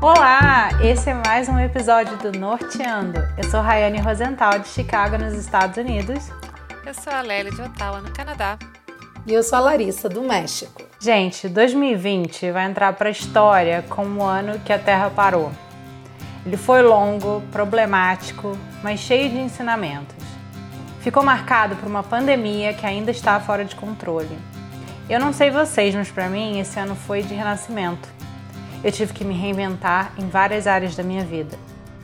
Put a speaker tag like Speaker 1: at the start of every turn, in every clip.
Speaker 1: Olá, esse é mais um episódio do Norteando. Eu sou Rayane Rosenthal de Chicago, nos Estados Unidos.
Speaker 2: Eu sou a Lélia de Ottawa, no Canadá.
Speaker 3: E eu sou a Larissa, do México.
Speaker 1: Gente, 2020 vai entrar para a história como o ano que a Terra parou. Ele foi longo, problemático, mas cheio de ensinamentos. Ficou marcado por uma pandemia que ainda está fora de controle. Eu não sei vocês, mas para mim esse ano foi de renascimento. Eu tive que me reinventar em várias áreas da minha vida.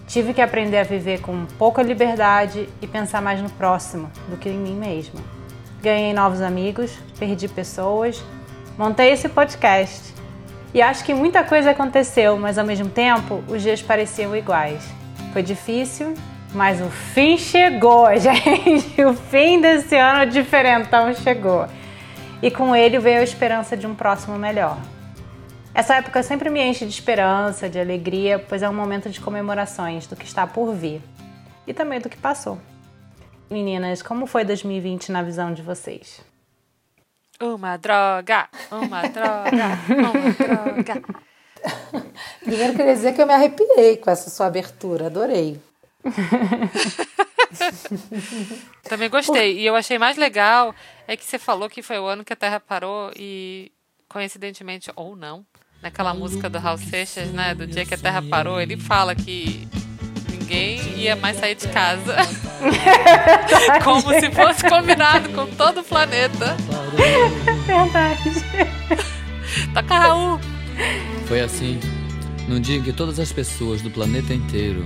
Speaker 1: Tive que aprender a viver com pouca liberdade e pensar mais no próximo do que em mim mesma. Ganhei novos amigos, perdi pessoas, montei esse podcast. E acho que muita coisa aconteceu, mas ao mesmo tempo os dias pareciam iguais. Foi difícil, mas o fim chegou, gente. O fim desse ano diferentão chegou. E com ele veio a esperança de um próximo melhor. Essa época sempre me enche de esperança, de alegria, pois é um momento de comemorações do que está por vir e também do que passou. Meninas, como foi 2020 na visão de vocês?
Speaker 2: Uma droga, uma droga, uma droga.
Speaker 3: Primeiro queria dizer que eu me arrepiei com essa sua abertura, adorei.
Speaker 2: Também gostei. E eu achei mais legal é que você falou que foi o ano que a Terra parou e coincidentemente ou não, naquela música do Raul Seixas, né? Do dia que a Terra parou, ele fala que ninguém ia mais sair de casa. Como se fosse combinado com todo o planeta.
Speaker 1: Verdade.
Speaker 2: Toca Raul.
Speaker 4: Foi assim, num dia em que todas as pessoas do planeta inteiro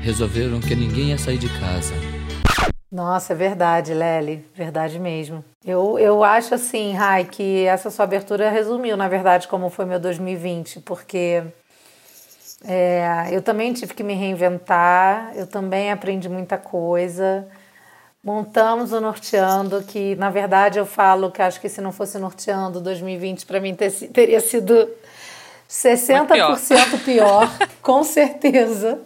Speaker 4: resolveram que ninguém ia sair de casa.
Speaker 3: Nossa, é verdade, Lely, verdade mesmo. Eu, eu acho assim, Rai, que essa sua abertura resumiu, na verdade, como foi meu 2020, porque é, eu também tive que me reinventar, eu também aprendi muita coisa. Montamos o Norteando, que na verdade eu falo que acho que se não fosse Norteando 2020, para mim ter, teria sido 60% pior, pior com certeza.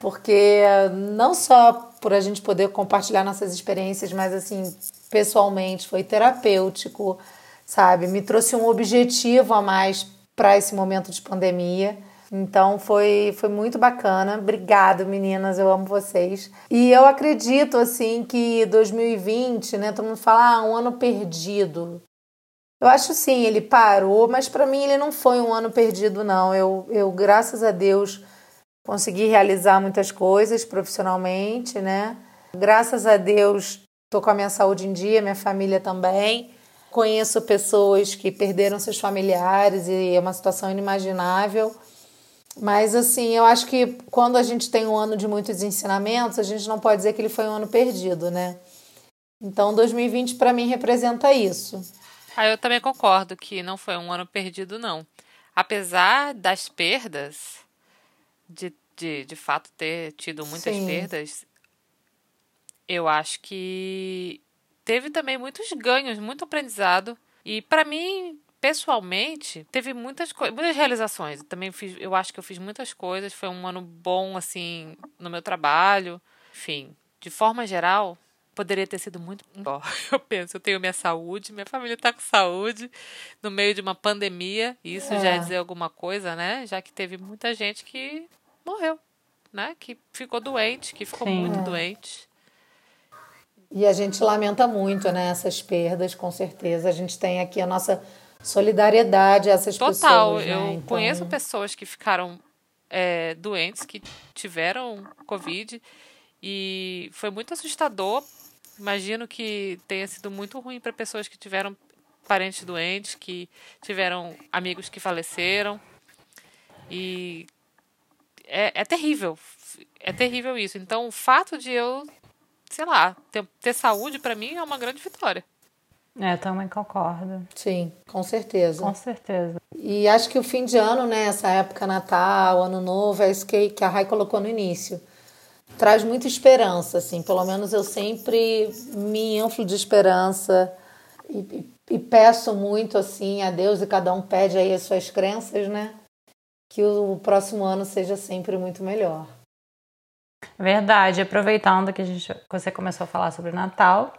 Speaker 3: Porque não só por a gente poder compartilhar nossas experiências, mas assim, pessoalmente, foi terapêutico, sabe? Me trouxe um objetivo a mais para esse momento de pandemia. Então foi, foi muito bacana. Obrigado, meninas, eu amo vocês. E eu acredito assim que 2020, né, todo mundo fala, ah, um ano perdido. Eu acho sim, ele parou, mas para mim ele não foi um ano perdido não. Eu, eu graças a Deus consegui realizar muitas coisas profissionalmente, né? Graças a Deus, estou com a minha saúde em dia, minha família também. Conheço pessoas que perderam seus familiares e é uma situação inimaginável. Mas assim, eu acho que quando a gente tem um ano de muitos ensinamentos, a gente não pode dizer que ele foi um ano perdido, né? Então, 2020 para mim representa isso.
Speaker 2: Ah, eu também concordo que não foi um ano perdido, não. Apesar das perdas, de, de, de fato ter tido muitas Sim. perdas, eu acho que teve também muitos ganhos, muito aprendizado. E para mim, pessoalmente, teve muitas coisas, muitas realizações. Também fiz, eu acho que eu fiz muitas coisas. Foi um ano bom, assim, no meu trabalho. Enfim, de forma geral, poderia ter sido muito melhor. Eu penso, eu tenho minha saúde, minha família está com saúde, no meio de uma pandemia. Isso é. já é dizer alguma coisa, né? Já que teve muita gente que morreu, né? Que ficou doente, que ficou Sim. muito é. doente.
Speaker 3: E a gente lamenta muito, né, essas perdas, com certeza. A gente tem aqui a nossa solidariedade a essas
Speaker 2: Total,
Speaker 3: pessoas. Total,
Speaker 2: né? eu então... conheço pessoas que ficaram é, doentes, que tiveram Covid, e foi muito assustador. Imagino que tenha sido muito ruim para pessoas que tiveram parentes doentes, que tiveram amigos que faleceram. E é, é terrível. É terrível isso. Então, o fato de eu, sei lá, ter, ter saúde, para mim, é uma grande vitória.
Speaker 1: É, também concordo.
Speaker 3: Sim, com certeza.
Speaker 1: Com certeza.
Speaker 3: E acho que o fim de ano, né, essa época Natal, Ano Novo, é isso que, que a Rai colocou no início. Traz muita esperança, assim. Pelo menos eu sempre me inflo de esperança e, e, e peço muito, assim, a Deus, e cada um pede aí as suas crenças, né? Que o próximo ano seja sempre muito melhor.
Speaker 1: Verdade, aproveitando que, gente, você começou a falar sobre Natal,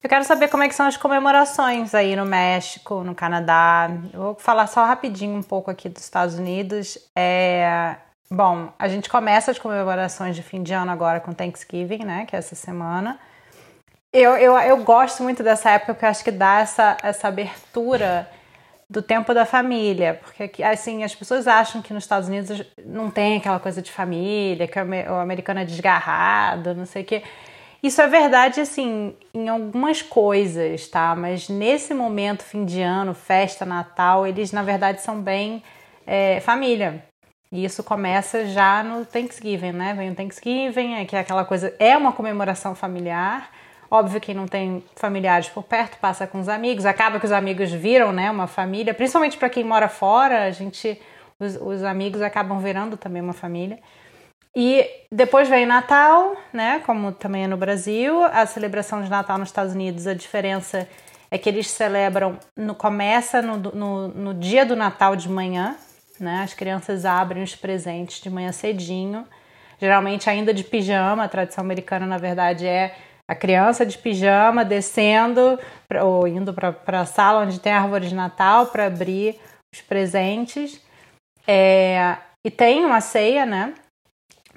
Speaker 1: Eu quero saber como é que são as comemorações aí no México, no Canadá. Eu vou falar só rapidinho um pouco aqui dos Estados Unidos. É, bom, a gente começa as comemorações de fim de ano agora com Thanksgiving, né? Que é essa semana. Eu, eu, eu gosto muito dessa época porque eu acho que dá essa, essa abertura do tempo da família, porque assim as pessoas acham que nos Estados Unidos não tem aquela coisa de família, que o americano é desgarrado, não sei o quê. Isso é verdade, assim, em algumas coisas, tá? Mas nesse momento, fim de ano, festa, Natal, eles na verdade são bem é, família. E isso começa já no Thanksgiving, né? Vem o Thanksgiving, é que é aquela coisa, é uma comemoração familiar. Óbvio que não tem familiares por perto, passa com os amigos, acaba que os amigos viram, né, uma família, principalmente para quem mora fora, a gente os, os amigos acabam virando também uma família. E depois vem Natal, né? Como também é no Brasil, a celebração de Natal nos Estados Unidos, a diferença é que eles celebram, no, começa no, no, no dia do Natal de manhã, né? As crianças abrem os presentes de manhã cedinho, geralmente ainda de pijama. A tradição americana, na verdade, é a criança de pijama descendo pra, ou indo para a sala onde tem árvore de Natal para abrir os presentes. É, e tem uma ceia, né?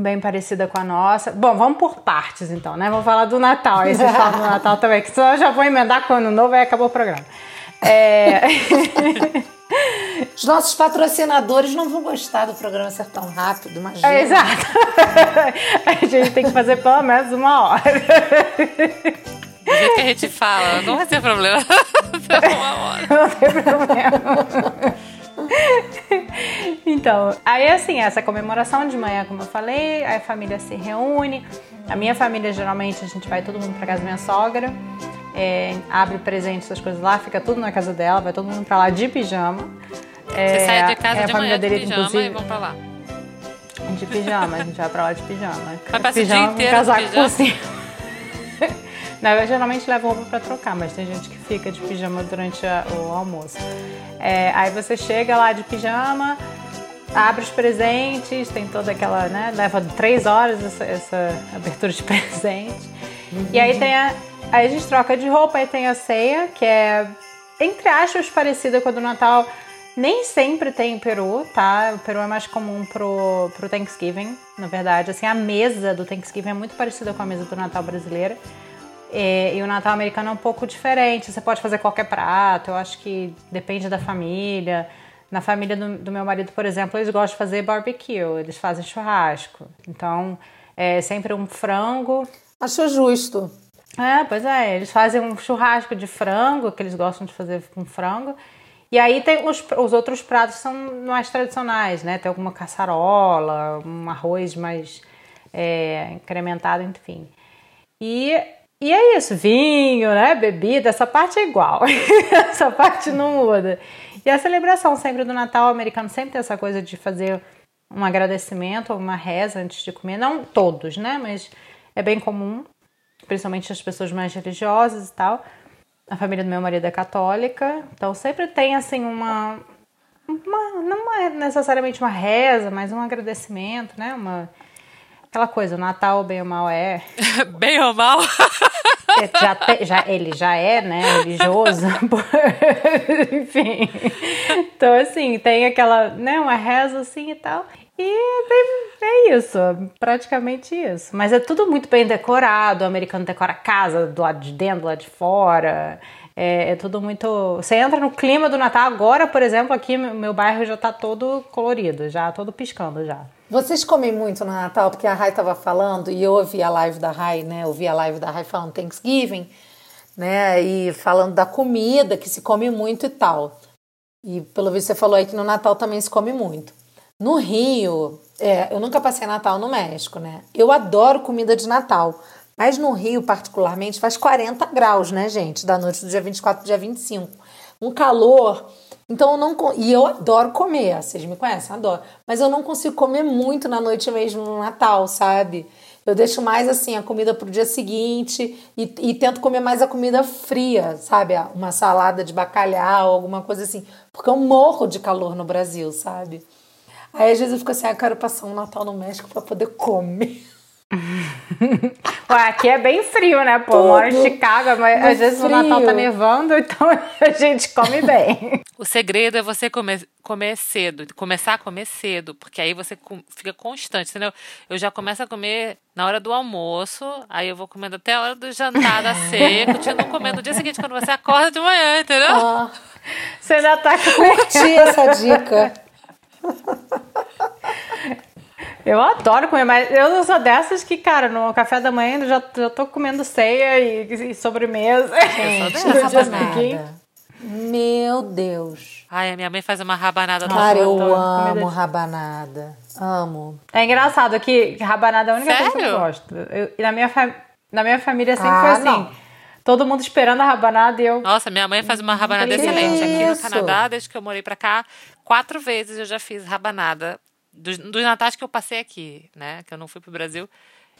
Speaker 1: bem parecida com a nossa. Bom, vamos por partes então, né? Vamos falar do Natal. Aí vocês falam do Natal também, que senão eu já vou emendar com o ano novo e acabou o programa. É...
Speaker 3: Os nossos patrocinadores não vão gostar do programa ser tão rápido, imagina.
Speaker 1: É, exato. A gente tem que fazer pelo menos uma hora.
Speaker 2: Do jeito que a gente fala, não vai ter problema. uma hora.
Speaker 1: Não tem problema. então, aí assim, essa comemoração de manhã, como eu falei, aí a família se reúne. A minha família, geralmente, a gente vai todo mundo pra casa da minha sogra, é, abre presente, essas coisas lá, fica tudo na casa dela, vai todo mundo pra lá de pijama.
Speaker 2: É, Você sai de casa é, de manhã de pijama inclusive, e vão pra lá.
Speaker 1: De pijama, a gente vai pra lá de pijama.
Speaker 2: Vai passar pijama, o dia inteiro casaco de pijama.
Speaker 1: Não, eu geralmente levo roupa para trocar, mas tem gente que fica de pijama durante a, o almoço. É, aí você chega lá de pijama, abre os presentes, tem toda aquela, né? Leva três horas essa, essa abertura de presente. Uhum. E aí tem a. Aí a gente troca de roupa, aí tem a ceia, que é, entre aspas, parecida com a do Natal. Nem sempre tem peru, tá? O peru é mais comum pro, pro Thanksgiving, na verdade. Assim, a mesa do Thanksgiving é muito parecida com a mesa do Natal brasileira. É, e o Natal americano é um pouco diferente. Você pode fazer qualquer prato, eu acho que depende da família. Na família do, do, meu marido, por exemplo, eles gostam de fazer barbecue, eles fazem churrasco. Então, é sempre um frango.
Speaker 3: Acho justo.
Speaker 1: É, pois é, eles fazem um churrasco de frango, que eles gostam de fazer com frango. E aí tem os, os outros pratos são mais tradicionais, né? Tem alguma caçarola, um arroz mais é, incrementado, enfim. E e é isso, vinho, né? Bebida, essa parte é igual. essa parte não muda. E a celebração sempre do Natal americano sempre tem essa coisa de fazer um agradecimento ou uma reza antes de comer. Não todos, né? Mas é bem comum, principalmente as pessoas mais religiosas e tal. A família do meu marido é católica, então sempre tem assim uma, uma não é necessariamente uma reza, mas um agradecimento, né? Uma aquela coisa, o Natal bem ou mal é.
Speaker 2: bem ou mal?
Speaker 1: É, já, te, já ele já é, né, religioso. Enfim. Então, assim, tem aquela, né, uma reza assim e tal. E é, isso, praticamente isso. Mas é tudo muito bem decorado. O americano decora a casa do lado de dentro, do lado de fora. É, é, tudo muito. Você entra no clima do Natal. Agora, por exemplo, aqui meu bairro já tá todo colorido, já todo piscando já.
Speaker 3: Vocês comem muito no Natal, porque a Rai estava falando, e eu ouvi a live da Rai, né? Eu vi a live da Rai falando Thanksgiving, né? E falando da comida, que se come muito e tal. E pelo visto você falou aí que no Natal também se come muito. No Rio, é, eu nunca passei Natal no México, né? Eu adoro comida de Natal. Mas no Rio, particularmente, faz 40 graus, né, gente? Da noite do dia 24 pro dia 25. Um calor então eu não. E eu adoro comer, vocês me conhecem, adoro. Mas eu não consigo comer muito na noite mesmo no Natal, sabe? Eu deixo mais assim a comida pro dia seguinte e, e tento comer mais a comida fria, sabe? Uma salada de bacalhau, alguma coisa assim. Porque eu morro de calor no Brasil, sabe? Aí às vezes eu fico assim, ah, eu quero passar um Natal no México para poder comer.
Speaker 1: Ué, aqui é bem frio, né, pô? Moro em Chicago, mas às vezes
Speaker 3: frio.
Speaker 1: o Natal tá nevando, então a gente come bem.
Speaker 2: O segredo é você comer, comer cedo, começar a comer cedo, porque aí você com- fica constante, entendeu? Eu já começo a comer na hora do almoço, aí eu vou comendo até a hora do jantar da ceia, continuo comendo no dia seguinte, quando você acorda de manhã, entendeu?
Speaker 3: Ah,
Speaker 1: Você ainda tá com...
Speaker 3: curti essa dica.
Speaker 1: Eu adoro comer, mas eu não sou dessas que, cara, no café da manhã eu já, já tô comendo ceia e, e sobremesa.
Speaker 3: Gente,
Speaker 1: dia
Speaker 3: rabanada.
Speaker 1: seguinte.
Speaker 3: Meu Deus.
Speaker 2: Ai, a minha mãe faz uma rabanada do
Speaker 3: Cara, eu amo rabanada. Amo.
Speaker 1: É engraçado que rabanada é a única coisa que eu
Speaker 2: Sério?
Speaker 1: gosto. Eu- e na minha, fa- na minha família sempre
Speaker 3: Ah,
Speaker 1: foi assim.
Speaker 3: não.
Speaker 1: Todo mundo esperando a rabanada e eu.
Speaker 2: Nossa, minha mãe faz uma rabanada
Speaker 1: Que
Speaker 2: excelente. Aqui no
Speaker 3: isso?
Speaker 2: Canadá, desde que eu morei pra cá, quatro vezes eu já fiz rabanada. Dos, dos natais que eu passei aqui, né? Que eu não fui pro Brasil,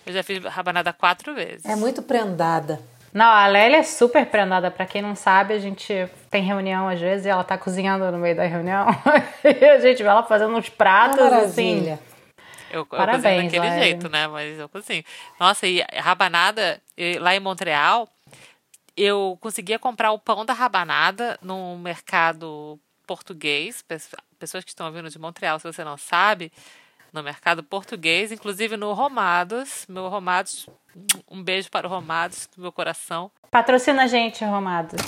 Speaker 2: eu já fiz rabanada quatro vezes.
Speaker 3: É muito prendada.
Speaker 1: Não, a Lélia é super prendada. Pra quem não sabe, a gente tem reunião às vezes e ela tá cozinhando no meio da reunião. e a gente vê ela fazendo uns pratos assim.
Speaker 3: maravilha.
Speaker 2: Eu, eu
Speaker 1: Parabéns,
Speaker 2: cozinho daquele
Speaker 1: Laila.
Speaker 2: jeito, né? Mas eu cozinho. Nossa, e rabanada, lá em Montreal, eu conseguia comprar o pão da rabanada no mercado português. Pes- Pessoas que estão vindo de Montreal, se você não sabe, no mercado português, inclusive no Romados. Meu Romados, um beijo para o Romados do meu coração.
Speaker 1: Patrocina a gente, Romado.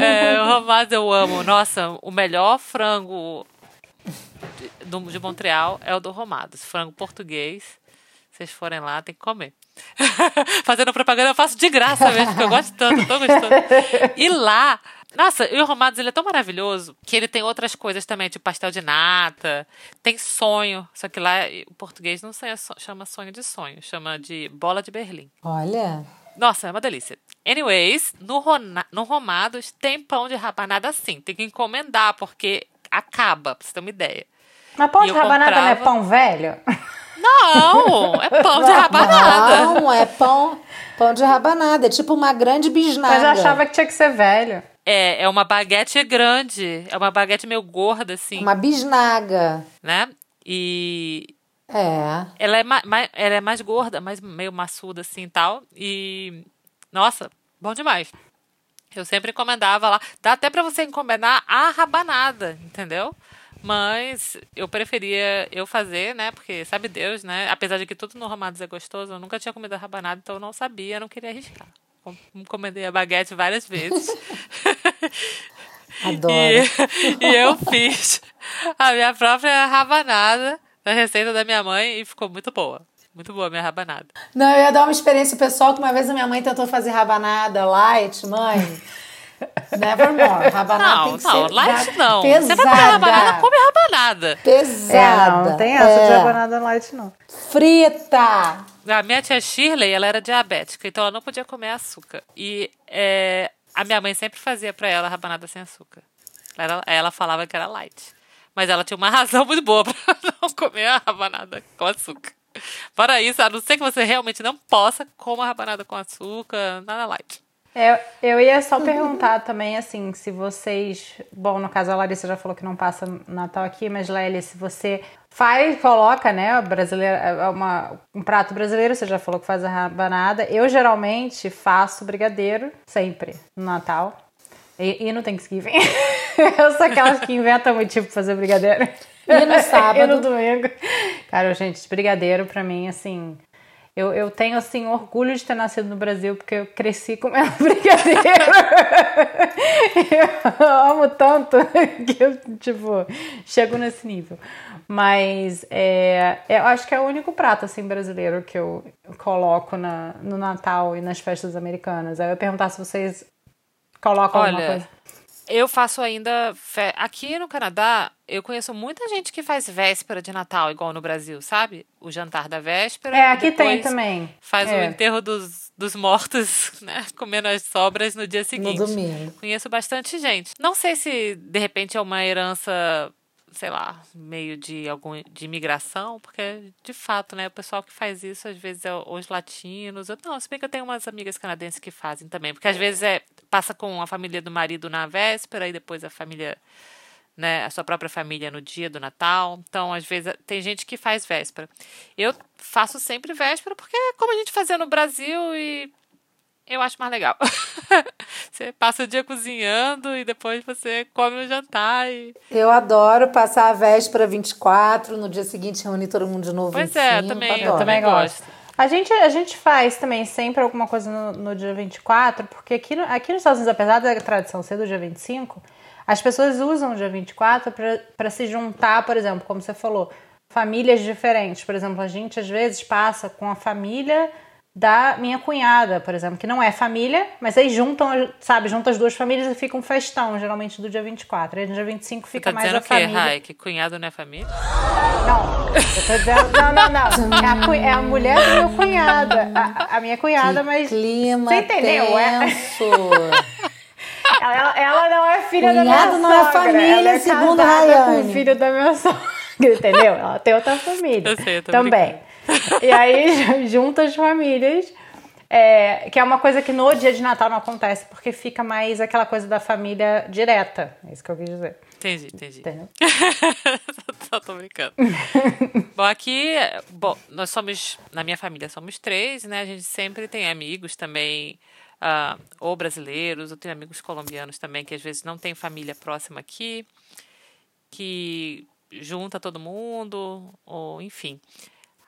Speaker 2: É, o Romados eu amo. Nossa, o melhor frango de, de Montreal é o do Romados. Frango português. Se vocês forem lá, tem que comer. Fazendo propaganda, eu faço de graça mesmo, porque eu gosto tanto, tô gostando. E lá, nossa, e o Romados ele é tão maravilhoso que ele tem outras coisas também, tipo pastel de nata, tem sonho. Só que lá o português não chama sonho de sonho, chama de bola de Berlim.
Speaker 3: Olha.
Speaker 2: Nossa, é uma delícia. Anyways, no, Rona- no Romados tem pão de rabanada sim. Tem que encomendar, porque acaba, pra você ter uma ideia.
Speaker 1: Mas pão
Speaker 2: E
Speaker 1: de rabanada não é
Speaker 2: comprava-
Speaker 1: pão velho?
Speaker 2: Não, é pão de rabanada.
Speaker 3: Não, é pão, pão de rabanada. É tipo uma grande bisnaga.
Speaker 1: Mas eu achava que tinha que ser velho.
Speaker 2: É, é uma baguete grande. É uma baguete meio gorda, assim,
Speaker 3: Uma bisnaga.
Speaker 2: né? E
Speaker 3: É.
Speaker 2: ela é, ma ela é mais gorda, mais meio maçuda, assim e tal. E, nossa, bom demais. Eu sempre encomendava lá. Dá até pra você encomendar a rabanada, entendeu? Mas eu preferia eu fazer, né? Porque sabe Deus, né? Apesar de que tudo no Romados é gostoso, eu nunca tinha comido a rabanada, então eu não sabia, eu não queria arriscar. Com- Encomendei a baguete várias vezes.
Speaker 3: Adoro.
Speaker 2: E, e eu fiz a minha própria rabanada da receita da minha mãe e ficou muito boa. Muito boa a minha rabanada.
Speaker 3: Não, eu ia dar uma experiência pessoal que uma vez a minha mãe tentou fazer rabanada light, mãe. Nevermore. Rabanada
Speaker 2: Não,
Speaker 3: tem que
Speaker 2: não,
Speaker 3: ser
Speaker 2: light não.
Speaker 3: Pesada.
Speaker 2: Você vai comer rabanada, come rabanada.
Speaker 3: Pesada.
Speaker 1: É, não tem essa
Speaker 3: É.
Speaker 1: de rabanada light, não.
Speaker 3: Frita.
Speaker 2: A minha tia Shirley, ela era diabética, então ela não podia comer açúcar. E é, a minha mãe sempre fazia pra ela rabanada sem açúcar. Ela, ela falava que era light. Mas ela tinha uma razão muito boa pra não comer a rabanada com açúcar. Para isso, a não ser que você realmente não possa, coma a rabanada com açúcar, nada light.
Speaker 1: Eu, eu ia só perguntar também, assim, se vocês. Bom, no caso a Larissa já falou que não passa Natal aqui, mas Lélia, se você faz, coloca, né, brasileira, é uma, um prato brasileiro, você já falou que faz a rabanada. Eu geralmente faço brigadeiro, sempre, no Natal. E, e no Thanksgiving. eu sou aquelas que inventam motivo pra fazer brigadeiro.
Speaker 3: E no sábado?
Speaker 1: e no domingo. Cara, gente, brigadeiro pra mim, assim. Eu, eu tenho, assim, orgulho de ter nascido no Brasil, porque eu cresci comendo brigadeiro. eu amo tanto que eu, tipo, chego nesse nível. Mas é, eu acho que é o único prato, assim, brasileiro que eu coloco na, no Natal e nas festas americanas. Aí eu ia perguntar se vocês colocam alguma
Speaker 2: Olha,
Speaker 1: coisa.
Speaker 2: Eu faço ainda. fe- Aqui no Canadá, eu conheço muita gente que faz véspera de Natal, igual no Brasil, sabe? O jantar da véspera.
Speaker 1: É, aqui tem também.
Speaker 2: Faz o
Speaker 1: É.
Speaker 2: enterro dos, dos mortos, né? Comendo as sobras no dia seguinte.
Speaker 3: domingo.
Speaker 2: Conheço bastante gente. Não sei se de repente é uma herança, sei lá, meio de algum de imigração, porque de fato, né, o pessoal que faz isso às vezes é os latinos. Eu, não, se bem que eu tenho umas amigas canadenses que fazem também, porque às vezes é passa com a família do marido na véspera e depois a família né, a sua própria família no dia do Natal. Então, às vezes, tem gente que faz véspera. Eu faço sempre véspera porque é como a gente fazia no Brasil e eu acho mais legal. você passa o dia cozinhando e depois você come o jantar. E...
Speaker 3: Eu adoro passar a véspera 24, no dia seguinte reunir todo mundo de novo.
Speaker 2: Pois
Speaker 3: 25,
Speaker 2: é, também,
Speaker 3: adoro.
Speaker 2: eu também gosto.
Speaker 1: A gente, a gente faz também sempre alguma coisa no, no dia 24, porque aqui, no, aqui nos Estados Unidos, apesar da tradição ser do dia 25, as pessoas usam o dia 24 para se juntar, por exemplo, como você falou, famílias diferentes. Por exemplo, a gente às vezes passa com a família da minha cunhada, por exemplo, que não é família, mas aí juntam, sabe, juntam as duas famílias e fica um festão, geralmente do dia 24. Aí no dia 25 fica
Speaker 2: tá
Speaker 1: mais
Speaker 2: dizendo
Speaker 1: a família.
Speaker 2: Que, Rai, que cunhado não é família?
Speaker 1: Não, eu tô dizendo, não, não, não. É a, é a mulher do meu cunhado, a, a minha cunhada, mas
Speaker 3: Clima
Speaker 1: você entendeu? É,
Speaker 3: tenso.
Speaker 1: ela, ela- ela não é filha da minha
Speaker 3: Cunhado não é
Speaker 1: sogra,
Speaker 3: família,
Speaker 1: ela é
Speaker 3: segundo
Speaker 1: casada com
Speaker 3: Rayane.
Speaker 1: o filho da minha sogra, entendeu? Ela tem outra família.
Speaker 2: Eu sei, eu tô
Speaker 1: Também. E aí junta as famílias. é, que é uma coisa que no dia de Natal não acontece, porque fica mais aquela coisa da família direta. É isso que eu quis dizer.
Speaker 2: Entendi, entendi.
Speaker 1: Entendeu?
Speaker 2: Só tô brincando. bom, aqui, bom, nós somos, na minha família somos três, né? A gente sempre tem amigos também, ah, ou brasileiros, ou tem amigos colombianos também, que às vezes não tem família próxima aqui, que junta todo mundo, ou enfim.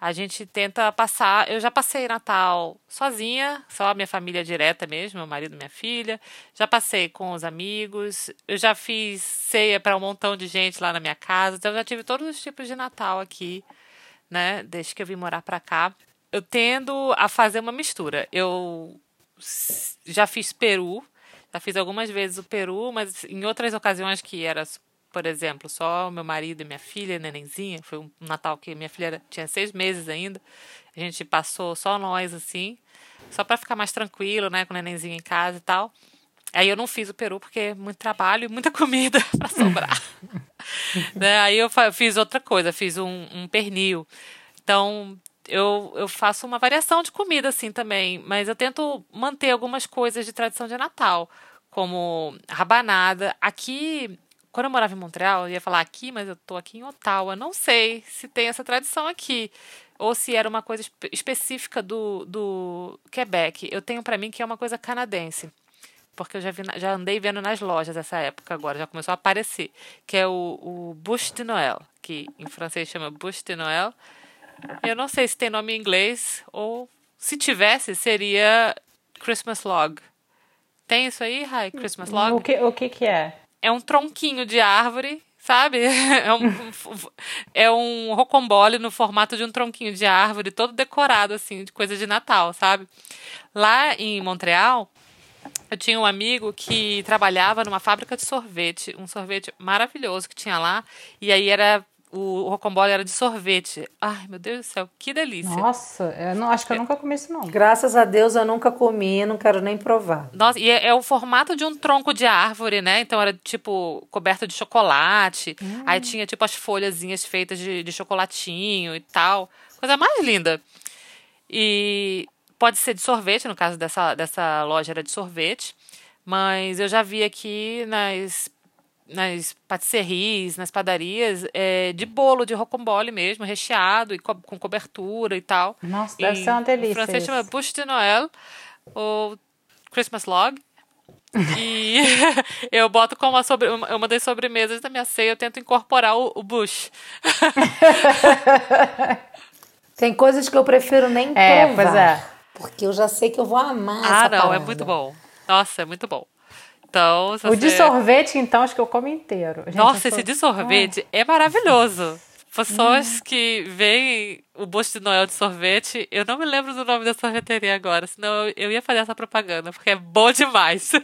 Speaker 2: A gente tenta passar. Eu já passei Natal sozinha, só a minha família direta mesmo, meu marido, minha filha. Já passei com os amigos. Eu já fiz ceia para um montão de gente lá na minha casa. Então eu já tive todos os tipos de Natal aqui, né? Desde que eu vim morar para cá. Eu tendo a fazer uma mistura. Eu já fiz peru, já fiz algumas vezes o peru, mas em outras ocasiões que era por exemplo, só meu marido e minha filha, nenenzinha. Foi um Natal que minha filha tinha seis meses ainda. A gente passou só nós, assim, só para ficar mais tranquilo, né, com o nenenzinho em casa e tal. Aí eu não fiz o peru porque é muito trabalho e muita comida para sobrar. né? Aí eu fiz outra coisa, fiz um, um pernil. Então, eu, eu faço uma variação de comida, assim, também. Mas eu tento manter algumas coisas de tradição de Natal, como rabanada. Aqui, quando eu morava em Montreal, eu ia falar aqui, mas eu tô aqui em Ottawa. Não sei se tem essa tradição aqui. Ou se era uma coisa espe- específica do, do Quebec. Eu tenho para mim que é uma coisa canadense porque eu já, vi, já andei vendo nas lojas essa época agora, já começou a aparecer, que é o, o Bûche de Noël, que em francês chama Bûche de Noël. Eu não sei se tem nome em inglês, ou se tivesse, seria Christmas Log. Tem isso aí, Rai? Christmas Log?
Speaker 1: O que, o que que é?
Speaker 2: É um tronquinho de árvore, sabe? É um, é um rocambole no formato de um tronquinho de árvore, todo decorado, assim, de coisa de Natal, sabe? Lá em Montreal, eu tinha um amigo que trabalhava numa fábrica de sorvete, um sorvete maravilhoso que tinha lá, e aí era. O rocambole era de sorvete. Ai, meu Deus do céu, que delícia.
Speaker 1: Nossa, eu não, acho que eu nunca comi isso, não.
Speaker 3: Graças a Deus eu nunca comi, não quero nem provar.
Speaker 2: Nossa, e é, é o formato de um tronco de árvore, né? Então era tipo coberto de chocolate. Aí tinha tipo as folhazinhas feitas de, de chocolatinho e tal. Coisa mais linda. E pode ser de sorvete, no caso dessa, dessa loja era de sorvete. Mas eu já vi aqui nas, nas patisseries, nas padarias, é, de bolo de rocambole mesmo, recheado e co- com cobertura e tal.
Speaker 1: Nossa, deve
Speaker 2: Em-
Speaker 1: ser uma delícia
Speaker 2: Em francês
Speaker 1: isso.
Speaker 2: chama Bûche de Noël ou Christmas Log. E eu boto como uma, sobre, uma uma das sobremesas da minha ceia, eu tento incorporar o, o bush.
Speaker 3: Tem coisas que eu prefiro nem
Speaker 1: É,
Speaker 3: provar.
Speaker 1: pois é.
Speaker 3: Porque eu já sei que eu vou amar
Speaker 2: Ah,
Speaker 3: essa
Speaker 2: não, é
Speaker 3: parada.
Speaker 2: muito bom. Nossa, é muito bom. Então,
Speaker 1: O de
Speaker 2: você-
Speaker 1: sorvete, então, acho que eu como inteiro. Gente,
Speaker 2: Nossa,
Speaker 1: sou-
Speaker 2: esse de sorvete é maravilhoso. Pessoas que veem o Bush de Noel de sorvete, eu não me lembro do nome da sorveteria agora, senão eu, eu ia fazer essa propaganda, porque é bom demais.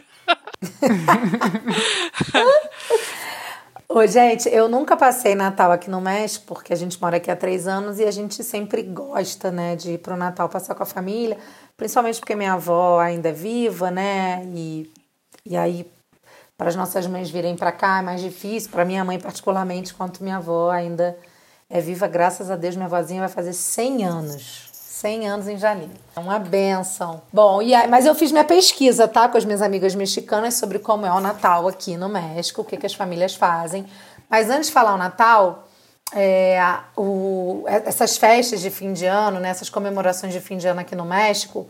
Speaker 3: Ô, gente, eu nunca passei Natal aqui no México, porque a gente mora aqui há três anos e a gente sempre gosta, né, de ir pro Natal passar com a família, principalmente porque minha avó ainda é viva, né, e, e aí para as nossas mães virem para cá é mais difícil, para minha mãe particularmente, quanto minha avó ainda é viva, graças a Deus, minha vozinha vai fazer 100 anos. 100 anos em janeiro. É uma benção. Bom, e aí, mas eu fiz minha pesquisa, tá? Com as minhas amigas mexicanas sobre como é o Natal aqui no México, o que, que as famílias fazem. Mas antes de falar o Natal, é, o, essas festas de fim de ano, né, essas comemorações de fim de ano aqui no México,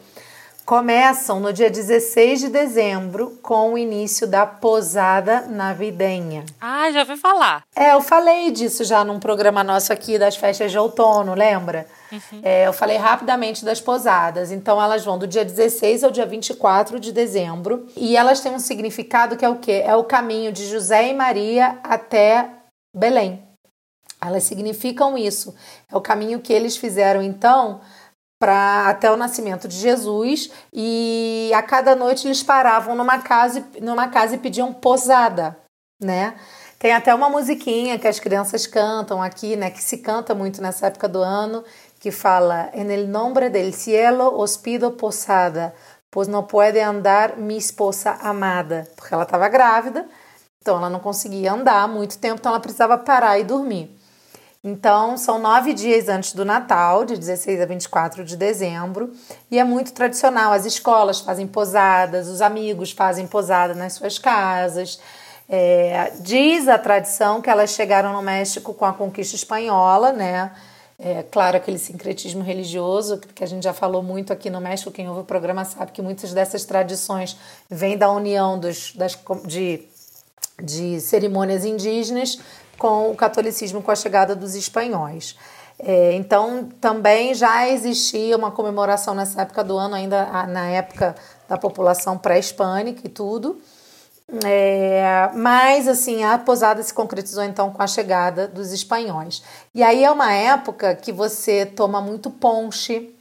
Speaker 3: começam no dia 16 de dezembro com o início da posada navidenha.
Speaker 2: Ah, já ouvi falar.
Speaker 3: É, eu falei disso já num programa nosso aqui das festas de outono, lembra? Uhum. É, eu falei rapidamente das posadas. Então elas vão do dia 16 ao dia 24 de dezembro e elas têm um significado que é o quê? É o caminho de José e Maria até Belém. Elas significam isso. É o caminho que eles fizeram então para até o nascimento de Jesus e a cada noite eles paravam numa casa, numa casa e pediam posada, né? Tem até uma musiquinha que as crianças cantam aqui, né, que se canta muito nessa época do ano, que fala: "En el nombre del cielo os pido posada, pois não pode andar mi esposa amada", porque ela estava grávida, então ela não conseguia andar muito tempo, então ela precisava parar e dormir. Então, são nove dias antes do Natal, de 16 a 24 de dezembro, e é muito tradicional. As escolas fazem posadas, os amigos fazem posada nas suas casas. É, diz a tradição que elas chegaram no México com a conquista espanhola, né? É, claro, aquele sincretismo religioso que a gente já falou muito aqui no México. Quem ouve o programa sabe que muitas dessas tradições vêm da união dos, das, de, de cerimônias indígenas com o catolicismo com a chegada dos espanhóis. É, então, também já existia uma comemoração nessa época do ano, ainda na época da população pré-hispânica e tudo. É, mas, assim, a posada se concretizou então com a chegada dos espanhóis. E aí é uma época que você toma muito ponche,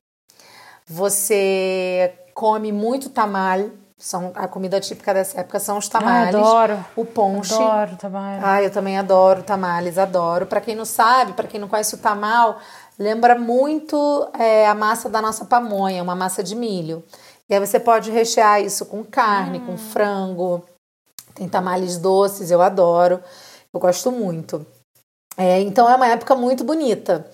Speaker 3: você come muito tamal, são a comida típica dessa época são os tamales.
Speaker 1: Ah, adoro.
Speaker 3: O ponche.
Speaker 1: Adoro tamales.
Speaker 3: Ah, eu também adoro tamales, adoro. Para quem não sabe, para quem não conhece o tamal, lembra muito é, a massa da nossa pamonha, uma massa de milho. E aí você pode rechear isso com carne, hum. com frango. Tem tamales doces, eu adoro. Eu gosto muito. É, então é uma época muito bonita.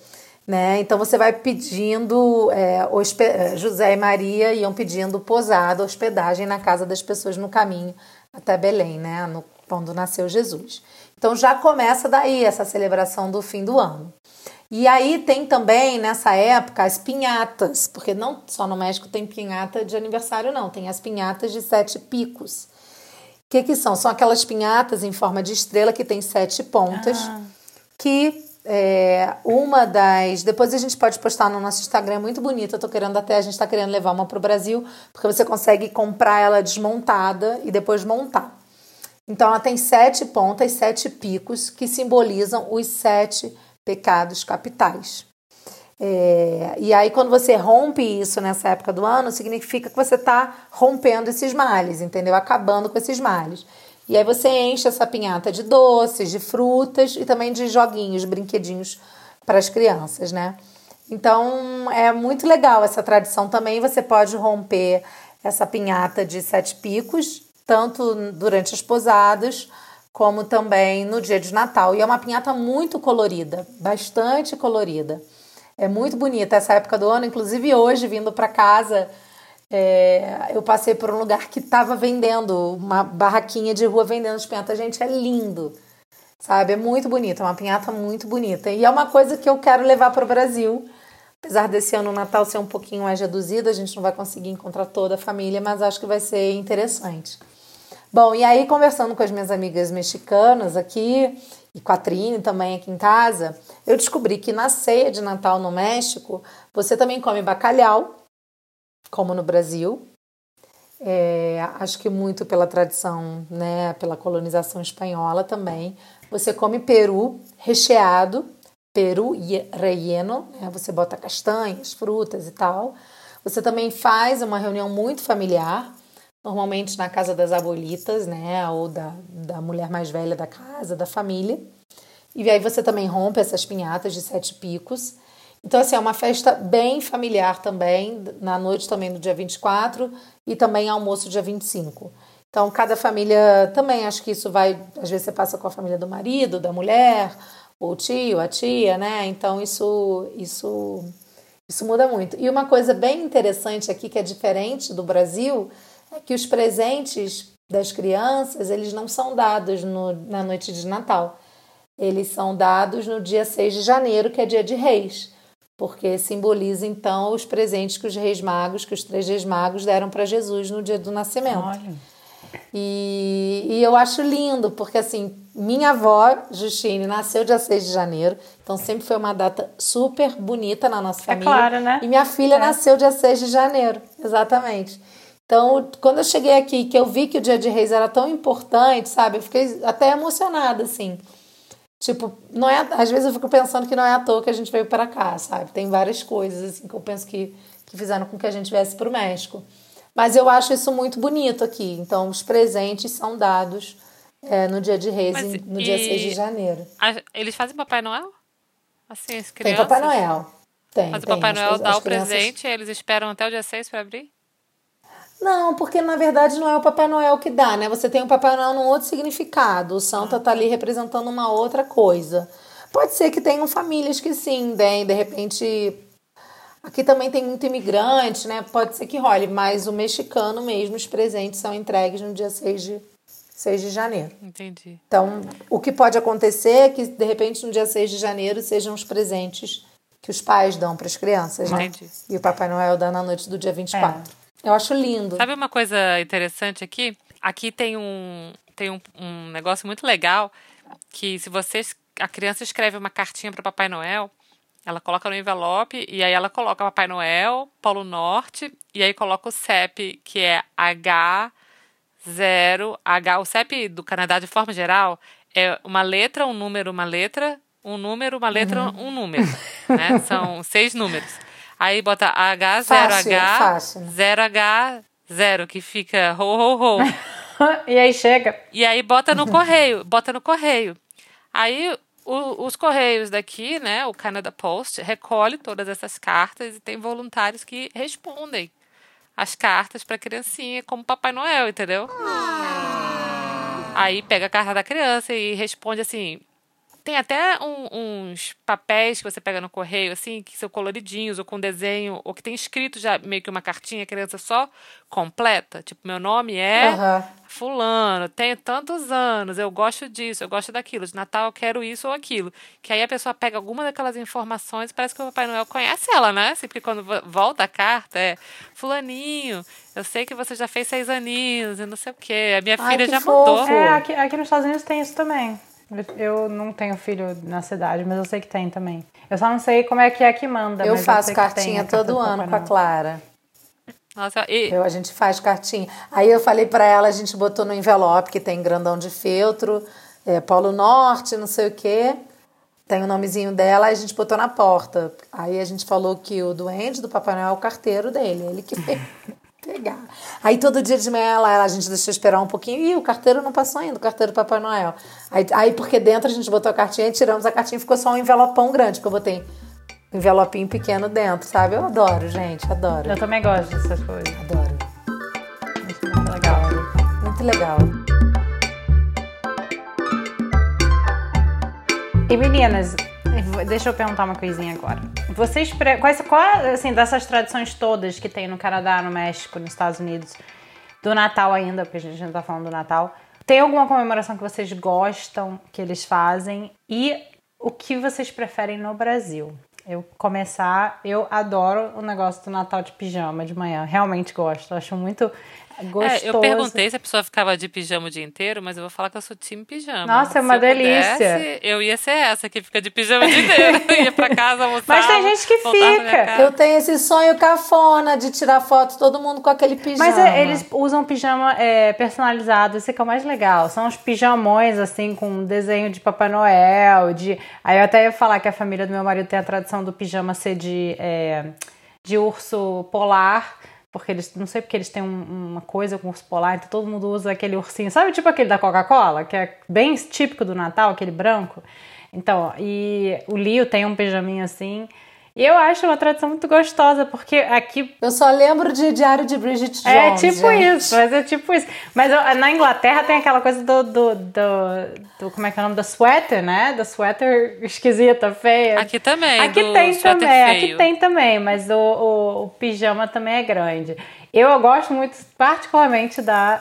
Speaker 3: Né? Então você vai pedindo, é, é, José e Maria iam pedindo posada, hospedagem na casa das pessoas no caminho até Belém, né? No, quando nasceu Jesus. Então já começa daí essa celebração do fim do ano. E aí tem também nessa época as pinhatas, porque não só no México tem pinhata de aniversário, não, tem as pinhatas de sete picos. O que, que são? São aquelas pinhatas em forma de estrela que tem sete pontas, ah. que é, uma das. Depois a gente pode postar no nosso Instagram, é muito bonita. Eu tô querendo até, a gente está querendo levar uma para o Brasil, porque você consegue comprar ela desmontada e depois montar. Então ela tem sete pontas, sete picos, que simbolizam os sete pecados capitais. É, e aí, quando você rompe isso nessa época do ano, significa que você está rompendo esses males, entendeu? Acabando com esses males. E aí você enche essa pinhata de doces, de frutas e também de joguinhos, brinquedinhos para as crianças, né? Então é muito legal essa tradição também. Você pode romper essa pinhata de sete picos, tanto durante as posadas, como também no dia de Natal. E é uma pinhata muito colorida, bastante colorida. É muito bonita essa época do ano, inclusive hoje, vindo para casa é, eu passei por um lugar que estava vendendo, uma barraquinha de rua vendendo as pinhatas. Gente, é lindo, sabe? É muito bonito, é uma pinhata muito bonita. E é uma coisa que eu quero levar para o Brasil. Apesar desse ano o Natal ser um pouquinho mais reduzido, a gente não vai conseguir encontrar toda a família, mas acho que vai ser interessante. Bom, e aí conversando com as minhas amigas mexicanas aqui, e com a Trine também aqui em casa, eu descobri que na ceia de Natal no México, você também come bacalhau, como no Brasil. É, acho que muito pela tradição, né, pela colonização espanhola também. Você come peru recheado, peru relleno, né, você bota castanhas, frutas e tal. Você também faz uma reunião muito familiar, normalmente na casa das abuelitas, né, ou da, da mulher mais velha da casa, da família. E aí você também rompe essas pinhatas de sete picos então, assim, é uma festa bem familiar também, na noite também do dia 24 e também almoço dia 25. Então, cada família também, acho que isso vai, às vezes você passa com a família do marido, da mulher, o tio, a tia, né? Então, isso, isso Isso muda muito. E uma coisa bem interessante aqui, que é diferente do Brasil, é que os presentes das crianças, eles não são dados no, na noite de Natal. Eles são dados no dia 6 de janeiro, que é dia de reis. Porque simboliza, então, os presentes que os reis magos, que os três reis magos deram para Jesus no dia do nascimento. Olha. E, e eu acho lindo, porque assim, minha avó, Justine, nasceu dia 6 de janeiro, então sempre foi uma data super bonita na nossa é família.
Speaker 1: É claro, né?
Speaker 3: E minha filha é. nasceu dia 6 de janeiro, exatamente. Então, quando eu cheguei aqui, que eu vi que o Dia de Reis era tão importante, sabe? Eu fiquei até emocionada, assim. Tipo, não é, às vezes eu fico pensando que não é à toa que a gente veio para cá, sabe? Tem várias coisas, assim, que eu penso que, que fizeram com que a gente viesse para o México. Mas eu acho isso muito bonito aqui. Então, os presentes são dados é, no dia de Reis, Mas, no dia 6 de janeiro.
Speaker 2: eles fazem Papai Noel? Assim, as
Speaker 3: crianças? Tem Papai Noel. Tem,
Speaker 2: Mas
Speaker 3: tem.
Speaker 2: o Papai Noel as, dá as o crianças... presente e eles esperam até o dia 6 para abrir?
Speaker 3: Não, porque na verdade não é o Papai Noel que dá, né? Você tem o Papai Noel num outro significado. O Santa ah. tá ali representando uma outra coisa. Pode ser que tenham famílias que sim, deem, de repente Aqui também tem muito imigrante, né? Pode ser que role, mas o mexicano mesmo, os presentes são entregues no dia 6 de, 6 de janeiro.
Speaker 2: Entendi.
Speaker 3: Então, o que pode acontecer é que, de repente, no dia 6 de janeiro sejam os presentes que os pais dão para as crianças, né? Entendi. E o Papai Noel dá na noite do dia 24. É. Eu acho lindo.
Speaker 2: Sabe uma coisa interessante aqui? Aqui tem um, tem um, um negócio muito legal que se vocês a criança escreve uma cartinha para Papai Noel, ela coloca no envelope e aí ela coloca Papai Noel, Polo Norte, e aí coloca o CEP, que é H0, H, o CEP do Canadá de forma geral é uma letra, um número, uma letra, um número, uma letra, uhum. um número. Né? São seis números. Aí bota H0H, 0H0, que fica ho, ho, ho.
Speaker 1: e aí chega.
Speaker 2: E aí bota no correio, bota no correio. Aí o, os correios daqui, né, o Canada Post, recolhe todas essas cartas e tem voluntários que respondem as cartas para a criancinha como Papai Noel, entendeu? Ah. Aí pega a carta da criança e responde assim: tem até um, uns papéis que você pega no correio, assim, que são coloridinhos, ou com desenho, ou que tem escrito já meio que uma cartinha, a criança só completa. Tipo, meu nome é uhum. Fulano, tenho tantos anos, eu gosto disso, eu gosto daquilo. De Natal eu quero isso ou aquilo. Que aí a pessoa pega alguma daquelas informações parece que o Papai Noel conhece ela, né? Assim, porque quando volta a carta é Fulaninho, eu sei que você já fez seis aninhos e não sei o quê. A minha Ai, filha já fofo. mandou.
Speaker 1: É, aqui, aqui nos Estados Unidos tem isso também. Eu não tenho filho na cidade, mas eu sei que tem também. Eu só não sei como é que é que manda.
Speaker 3: Eu faço eu cartinha todo ano com a Clara.
Speaker 2: Nossa, e...
Speaker 3: eu, a gente faz cartinha. Aí eu falei para ela, a gente botou no envelope que tem grandão de feltro, é, Polo Norte, não sei o quê. Tem o nomezinho dela, aí a gente botou na porta. Aí a gente falou que o doente do Papai Noel é o carteiro dele, ele que fez. pegar. Aí todo dia de manhã lá, a gente deixou esperar um pouquinho. e o carteiro não passou ainda, o carteiro do Papai Noel. Aí, aí porque dentro a gente botou a cartinha e tiramos a cartinha ficou só um envelopão grande, que eu botei um envelopinho pequeno dentro, sabe? Eu adoro, gente, adoro.
Speaker 1: Eu também gosto dessas coisas.
Speaker 3: Adoro. Muito legal. Muito legal.
Speaker 1: E meninas, Deixa eu perguntar uma coisinha agora. Vocês, quais, qual, assim, dessas tradições todas que tem no Canadá, no México, nos Estados Unidos, do Natal ainda, porque a gente não tá falando do Natal, tem alguma comemoração que vocês gostam, que eles fazem? E o que vocês preferem no Brasil? Eu começar, eu adoro o negócio do Natal de pijama de manhã. Realmente gosto. Acho muito Gostoso.
Speaker 2: É, eu perguntei se a pessoa ficava de pijama o dia inteiro, mas eu vou falar que eu sou time pijama.
Speaker 1: Nossa, é uma delícia. Pudesse,
Speaker 2: eu ia ser essa que fica de pijama o dia inteiro. ia pra casa almoçar.
Speaker 1: Mas tem gente que fica.
Speaker 3: Eu tenho esse sonho cafona de tirar foto todo mundo com aquele pijama.
Speaker 1: Mas é, eles usam pijama é, personalizado, esse que é o mais legal. São os pijamões, assim, com desenho de Papai Noel. De... Aí eu até ia falar que a família do meu marido tem a tradição do pijama ser de, é, de urso polar porque eles, não sei porque eles têm um, uma coisa com urso polar, então todo mundo usa aquele ursinho, sabe tipo aquele da Coca-Cola, que é bem típico do Natal, aquele branco. Então, e o Lio tem um pijaminho assim, E eu acho uma tradição muito gostosa, porque aqui.
Speaker 3: Eu só lembro de Diário de Bridget Jones.
Speaker 1: É tipo
Speaker 3: gente.
Speaker 1: isso, mas é tipo isso. Mas ó, na Inglaterra tem aquela coisa do, do, do, do- Como é que é o nome? Do sweater, né? Do sweater esquisita, feia.
Speaker 2: Aqui também.
Speaker 1: Aqui
Speaker 2: do
Speaker 1: tem também, aqui
Speaker 2: feio.
Speaker 1: tem também, mas o, o, o pijama também é grande. Eu gosto muito, particularmente, da,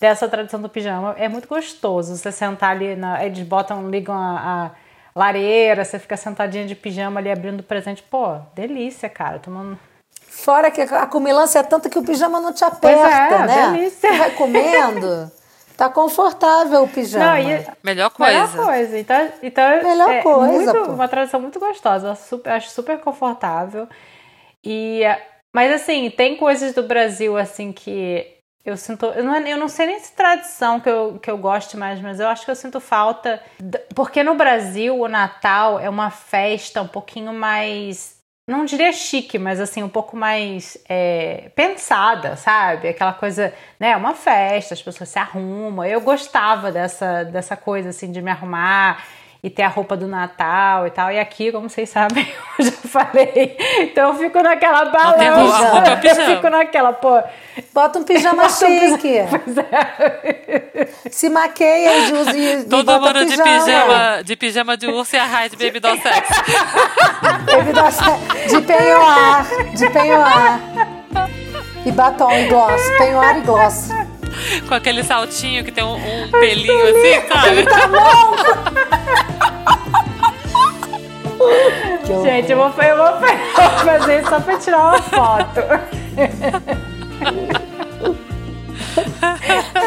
Speaker 1: dessa tradição do pijama. É muito gostoso você sentar ali, na, eles botam, ligam a, a lareira, você fica sentadinha de pijama ali abrindo presente. Pô, delícia, cara. Tomando.
Speaker 3: Fora que a comilança é tanta que o pijama não te
Speaker 1: Pois é,
Speaker 3: aperta, né?
Speaker 1: delícia.
Speaker 3: Você vai comendo, tá confortável o pijama.
Speaker 1: Não, e-
Speaker 2: Melhor coisa.
Speaker 1: Melhor coisa. Então, então
Speaker 3: Melhor
Speaker 1: é
Speaker 3: coisa,
Speaker 1: muito- uma tradição muito gostosa. Eu super, acho super confortável. E, mas assim, tem coisas do Brasil assim que eu sinto. Eu não, eu não sei nem se tradição que eu, que eu goste mais, mas eu acho que eu sinto falta. Porque no Brasil o Natal é uma festa um pouquinho mais. Não diria chique, mas assim, um pouco mais é, pensada, sabe? Aquela coisa, né? Uma festa, as pessoas se arrumam. Eu gostava dessa, dessa coisa, assim, de me arrumar e ter a roupa do Natal e tal. E aqui, como vocês sabem, eu já falei. Então eu fico naquela balança.
Speaker 2: é
Speaker 1: eu
Speaker 2: pijama.
Speaker 1: fico naquela, pô.
Speaker 3: Bota um pijama
Speaker 1: Bota um
Speaker 3: chique.
Speaker 1: Pois é.
Speaker 3: Se maqueia e, usa- e,
Speaker 2: Todo mundo de pijama, de pijama de urso e a Raid Baby Doll Sex.
Speaker 3: Baby doll se- De penhoar, de penhoar. E batom e gloss, penhoar e gloss.
Speaker 2: com aquele saltinho que tem um, um pelinho assim, sabe?
Speaker 3: Que horror.
Speaker 1: Gente, eu vou, eu vou fazer só pra tirar uma foto.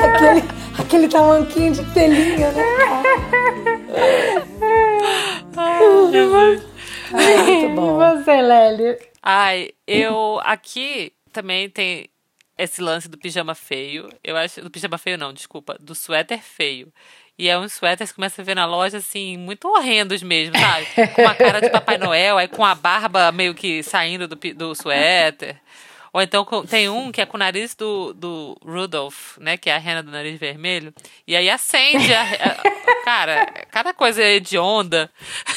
Speaker 3: aquele, aquele tamanquinho de pelinho, né? Ai, muito bom.
Speaker 1: E você, Lélio?
Speaker 2: Ai, eu aqui também tem esse lance do pijama feio. Eu acho. Do pijama feio, não, desculpa. Do suéter feio. E é uns suéteres que começa a ver na loja, assim, muito horrendos mesmo, sabe? Com uma cara de Papai Noel, aí com a barba meio que saindo do, do suéter. Ou então tem um que é com o nariz do, do Rudolph, né? Que é a rena do nariz vermelho. E aí acende a. a- cara, cada coisa é hedionda.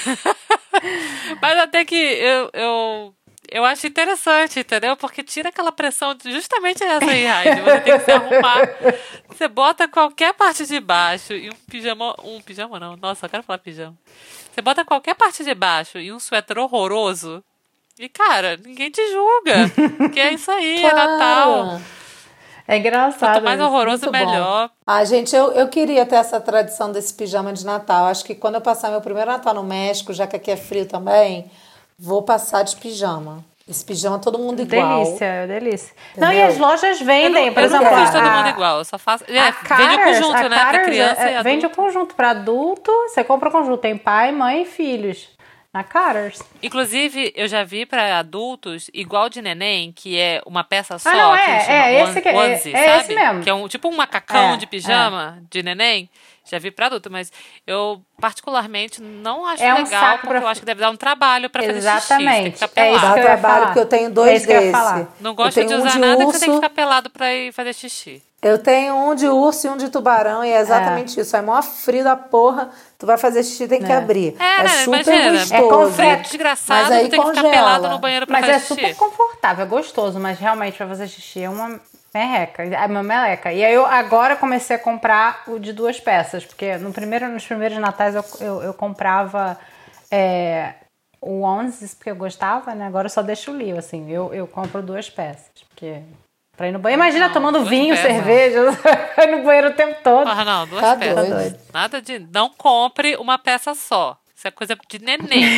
Speaker 2: Mas até que eu, eu, eu acho interessante, entendeu? Porque tira aquela pressão, de- justamente essa aí, Raide. Você tem que se arrumar. Você bota qualquer parte de baixo e um pijama. Um pijama não, nossa, eu quero falar pijama. Você bota qualquer parte de baixo e um suéter horroroso. E, cara, ninguém te julga. que é isso aí, é Natal.
Speaker 1: É engraçado.
Speaker 2: Quanto mais
Speaker 1: isso.
Speaker 2: horroroso,
Speaker 3: bom.
Speaker 2: melhor.
Speaker 3: Ah, gente, eu, eu queria ter essa tradição desse pijama de Natal. Acho que quando eu passar meu primeiro Natal no México, já que aqui é frio também, vou passar de pijama. Esse pijama todo mundo igual.
Speaker 1: Delícia, delícia. Não, e
Speaker 3: Entendeu?
Speaker 1: as lojas
Speaker 2: Eu
Speaker 1: vendem,
Speaker 2: não,
Speaker 1: por
Speaker 2: eu não
Speaker 1: exemplo.
Speaker 2: fiz todo mundo igual, eu só faço. É,
Speaker 1: a
Speaker 2: vende o conjunto,
Speaker 1: a
Speaker 2: né? Pra criança
Speaker 1: é,
Speaker 2: e
Speaker 1: Vende o conjunto para adulto, você compra o conjunto, tem pai, mãe e filhos. Na Carter's.
Speaker 2: Inclusive, eu já vi pra adultos igual de neném, que é uma peça só,
Speaker 1: Ah, não,
Speaker 2: que
Speaker 1: é, é, esse que- é-
Speaker 2: onesie,
Speaker 1: é
Speaker 2: sabe?
Speaker 1: esse mesmo.
Speaker 2: Que é um, tipo um macacão
Speaker 1: É,
Speaker 2: de pijama de neném. Já vi pra adulto, mas eu particularmente não acho
Speaker 1: É um
Speaker 2: legal, porque
Speaker 1: pra-
Speaker 2: eu acho que deve dar um trabalho pra fazer xixi.
Speaker 1: Exatamente.
Speaker 2: ficar
Speaker 1: É isso
Speaker 3: Dá
Speaker 1: que eu
Speaker 3: trabalho, porque eu tenho
Speaker 1: É
Speaker 3: dois
Speaker 1: isso que eu ia
Speaker 3: desses.
Speaker 2: Não gosto de
Speaker 3: um
Speaker 2: usar
Speaker 3: de
Speaker 2: nada que você
Speaker 3: urso,
Speaker 2: tem que ficar pelado pra ir fazer xixi.
Speaker 3: Eu tenho um de urso e um de tubarão, e é exatamente isso. É mó frio da porra, tu vai fazer xixi, tem que abrir.
Speaker 2: É,
Speaker 3: É,
Speaker 2: né?
Speaker 3: super
Speaker 2: Imagina,
Speaker 3: gostoso.
Speaker 1: é com frio
Speaker 2: desgraçado,
Speaker 3: mas aí
Speaker 2: tu tem que ficar
Speaker 3: congela.
Speaker 2: pelado no banheiro pra
Speaker 1: Mas
Speaker 2: fazer
Speaker 1: é
Speaker 2: xixi.
Speaker 1: super confortável, é gostoso, mas realmente pra fazer xixi é uma merreca, é uma meleca. E aí eu agora comecei a comprar o de duas peças, porque no primeiro, nos primeiros natais eu, eu, eu comprava é, o Onzes, porque eu gostava, né? Agora eu só deixo o Lio, assim, eu, eu compro duas peças, porque... Pra ir no banheiro. Imagina
Speaker 2: Não,
Speaker 1: tomando vinho,
Speaker 2: peças.
Speaker 1: cerveja, no banheiro o tempo todo.
Speaker 2: Ah, não, duas
Speaker 3: Tá
Speaker 2: peças.
Speaker 3: doido.
Speaker 2: Nada de. Não compre uma peça só. Isso é coisa de neném.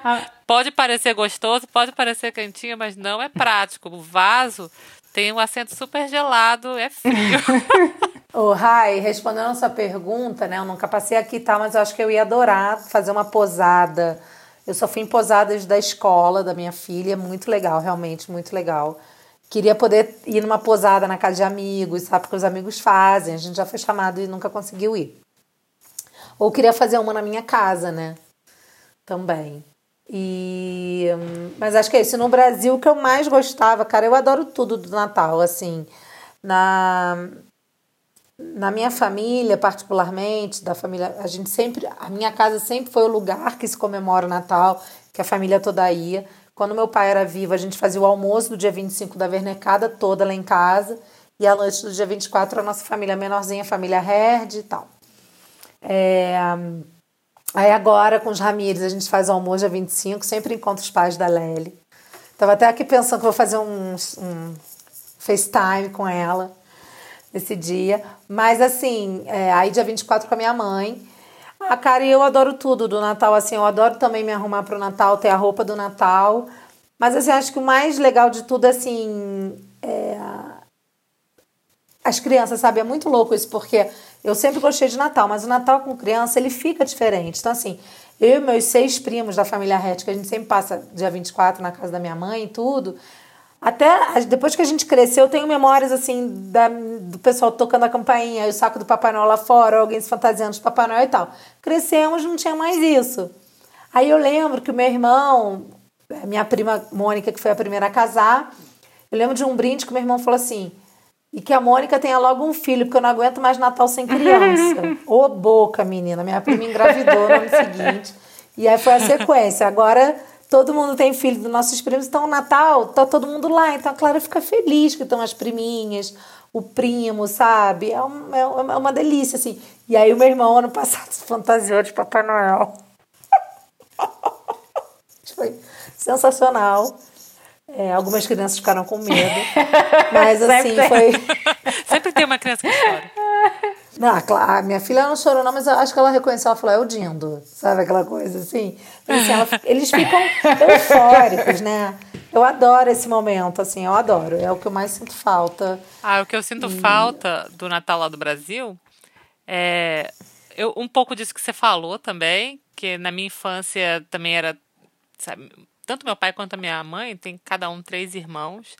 Speaker 2: pode parecer gostoso, pode parecer quentinho, mas não é prático. O vaso tem um assento super gelado, é frio.
Speaker 3: Ô, Rai, respondendo a sua pergunta, né? Eu nunca passei aqui, tá? Mas eu acho que eu ia adorar fazer uma posada. Eu só fui em posadas da escola da minha filha, muito legal, realmente, muito legal. Queria poder ir numa posada na casa de amigos, sabe? Porque os amigos fazem, a gente já foi chamado e nunca conseguiu ir. Ou queria fazer uma na minha casa, né? Também. E, mas acho que é isso. No Brasil, o que eu mais gostava, cara, eu adoro tudo do Natal, assim. Na, na minha família, particularmente, da família, a gente sempre, a minha casa sempre foi o lugar que se comemora o Natal, que a família toda ia. Quando meu pai era vivo, a gente fazia o almoço do dia 25 da vernecada toda lá em casa, e a noite do dia 24 a nossa família menorzinha, a família Herd e tal. É, aí agora, com os Ramires, a gente faz o almoço dia 25, sempre encontro os pais da Lely. Tava até aqui pensando que vou fazer um, um FaceTime com ela nesse dia. Mas assim, é, aí dia 24 com a minha mãe. A ah, cara, eu adoro tudo do Natal, assim, eu adoro também me arrumar pro Natal, ter a roupa do Natal. Mas assim, acho que o mais legal de tudo, assim, é... as crianças, sabe? É muito louco isso, porque eu sempre gostei de Natal, mas o Natal com criança, ele fica diferente. Então, assim, eu e meus seis primos da família Rett, que a gente sempre passa dia 24 na casa da minha mãe e tudo, até depois que a gente cresceu, eu tenho memórias assim da, do pessoal tocando a campainha, o saco do Papai Noel lá fora, alguém se fantasiando de Papai Noel e tal. Crescemos, não tinha mais isso. Aí eu lembro que o meu irmão, minha prima Mônica, que foi a primeira a casar, eu lembro de um brinde que meu irmão falou assim: e que a Mônica tenha logo um filho, porque eu não aguento mais Natal sem criança. Ô boca, menina. Minha prima engravidou no ano seguinte. E aí foi a sequência. Agora todo mundo tem filho dos nossos primos, então o Natal tá todo mundo lá. Então a Clara fica feliz que estão as priminhas, o primo, sabe? É, um, é, é uma delícia, assim. E aí o meu irmão, ano passado, se fantasiou de Papai Noel. Foi sensacional. É, algumas crianças ficaram com medo. Mas assim, foi.
Speaker 2: Sempre tem uma criança que chora.
Speaker 3: Não, a minha filha não chorou, não, mas eu acho que ela reconheceu, ela falou, é o Dindo, sabe aquela coisa assim? assim ela, eles ficam eufóricos, né? Eu adoro esse momento, assim, eu adoro. É o que eu mais sinto falta.
Speaker 2: Ah, o que eu sinto e... falta do Natal lá do Brasil é eu, um pouco disso que você falou também, que na minha infância também era, sabe, tanto meu pai quanto a minha mãe tem cada um três irmãos,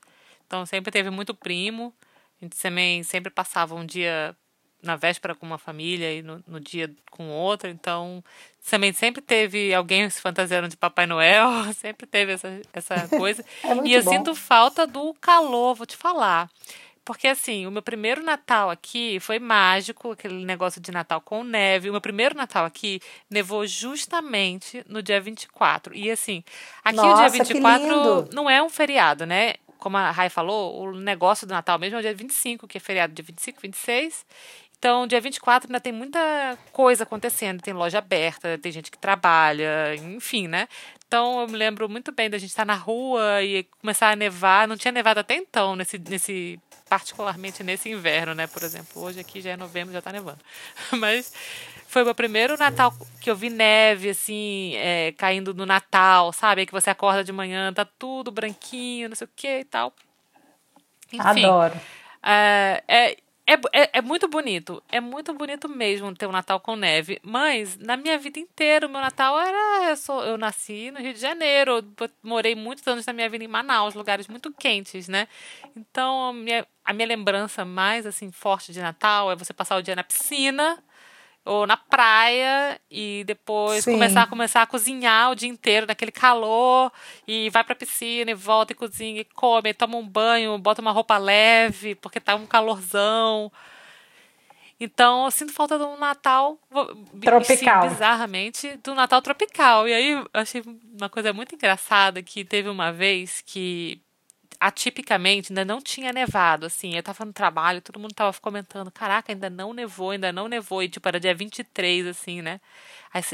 Speaker 2: então sempre teve muito primo. A gente também sempre passava um dia na véspera com uma família e no, no dia com outra. Então, também sempre teve alguém se fantasiando de Papai Noel, sempre teve essa, essa coisa.
Speaker 3: é
Speaker 2: e eu
Speaker 3: bom.
Speaker 2: sinto falta do calor, vou te falar. Porque, assim, o meu primeiro Natal aqui foi mágico, aquele negócio de Natal com neve. O meu primeiro Natal aqui nevou justamente no dia 24. E, assim, aqui
Speaker 3: Nossa,
Speaker 2: o dia 24 não é um feriado, né? Como a Rai falou, o negócio do Natal mesmo é o dia 25, que é feriado dia 25, 26. Então, dia 24 ainda tem muita coisa acontecendo, tem loja aberta, tem gente que trabalha, enfim, né? Então, eu me lembro muito bem da gente estar na rua e começar a nevar. Não tinha nevado até então, nesse, nesse particularmente nesse inverno, né? Por exemplo, hoje aqui já é novembro, já está nevando. Mas foi o meu primeiro Natal que eu vi neve, assim, é, caindo no Natal, sabe? Aí que você acorda de manhã, tá tudo branquinho, não sei o que e tal.
Speaker 3: Enfim, Adoro.
Speaker 2: É, é, é, é, é, muito bonito. É muito bonito mesmo ter um Natal com neve. Mas, na minha vida inteira, o meu Natal era. Eu, sou, eu nasci no Rio de Janeiro. morei muitos anos da minha vida em Manaus, lugares muito quentes, né? Então, a minha, a minha lembrança mais assim forte de Natal é você passar o dia na piscina ou na praia e depois Sim. começar a começar a cozinhar o dia inteiro naquele calor e vai pra piscina e volta e cozinha e come, e toma um banho, bota uma roupa leve porque tá um calorzão. Então, eu sinto falta do Natal
Speaker 3: tropical.
Speaker 2: Sim, bizarramente, do Natal tropical. E aí, eu achei uma coisa muito engraçada que teve uma vez que atipicamente ainda não tinha nevado, assim, eu tava no trabalho, todo mundo tava comentando, caraca, ainda não nevou, ainda não nevou, e tipo, era dia 23, assim, né?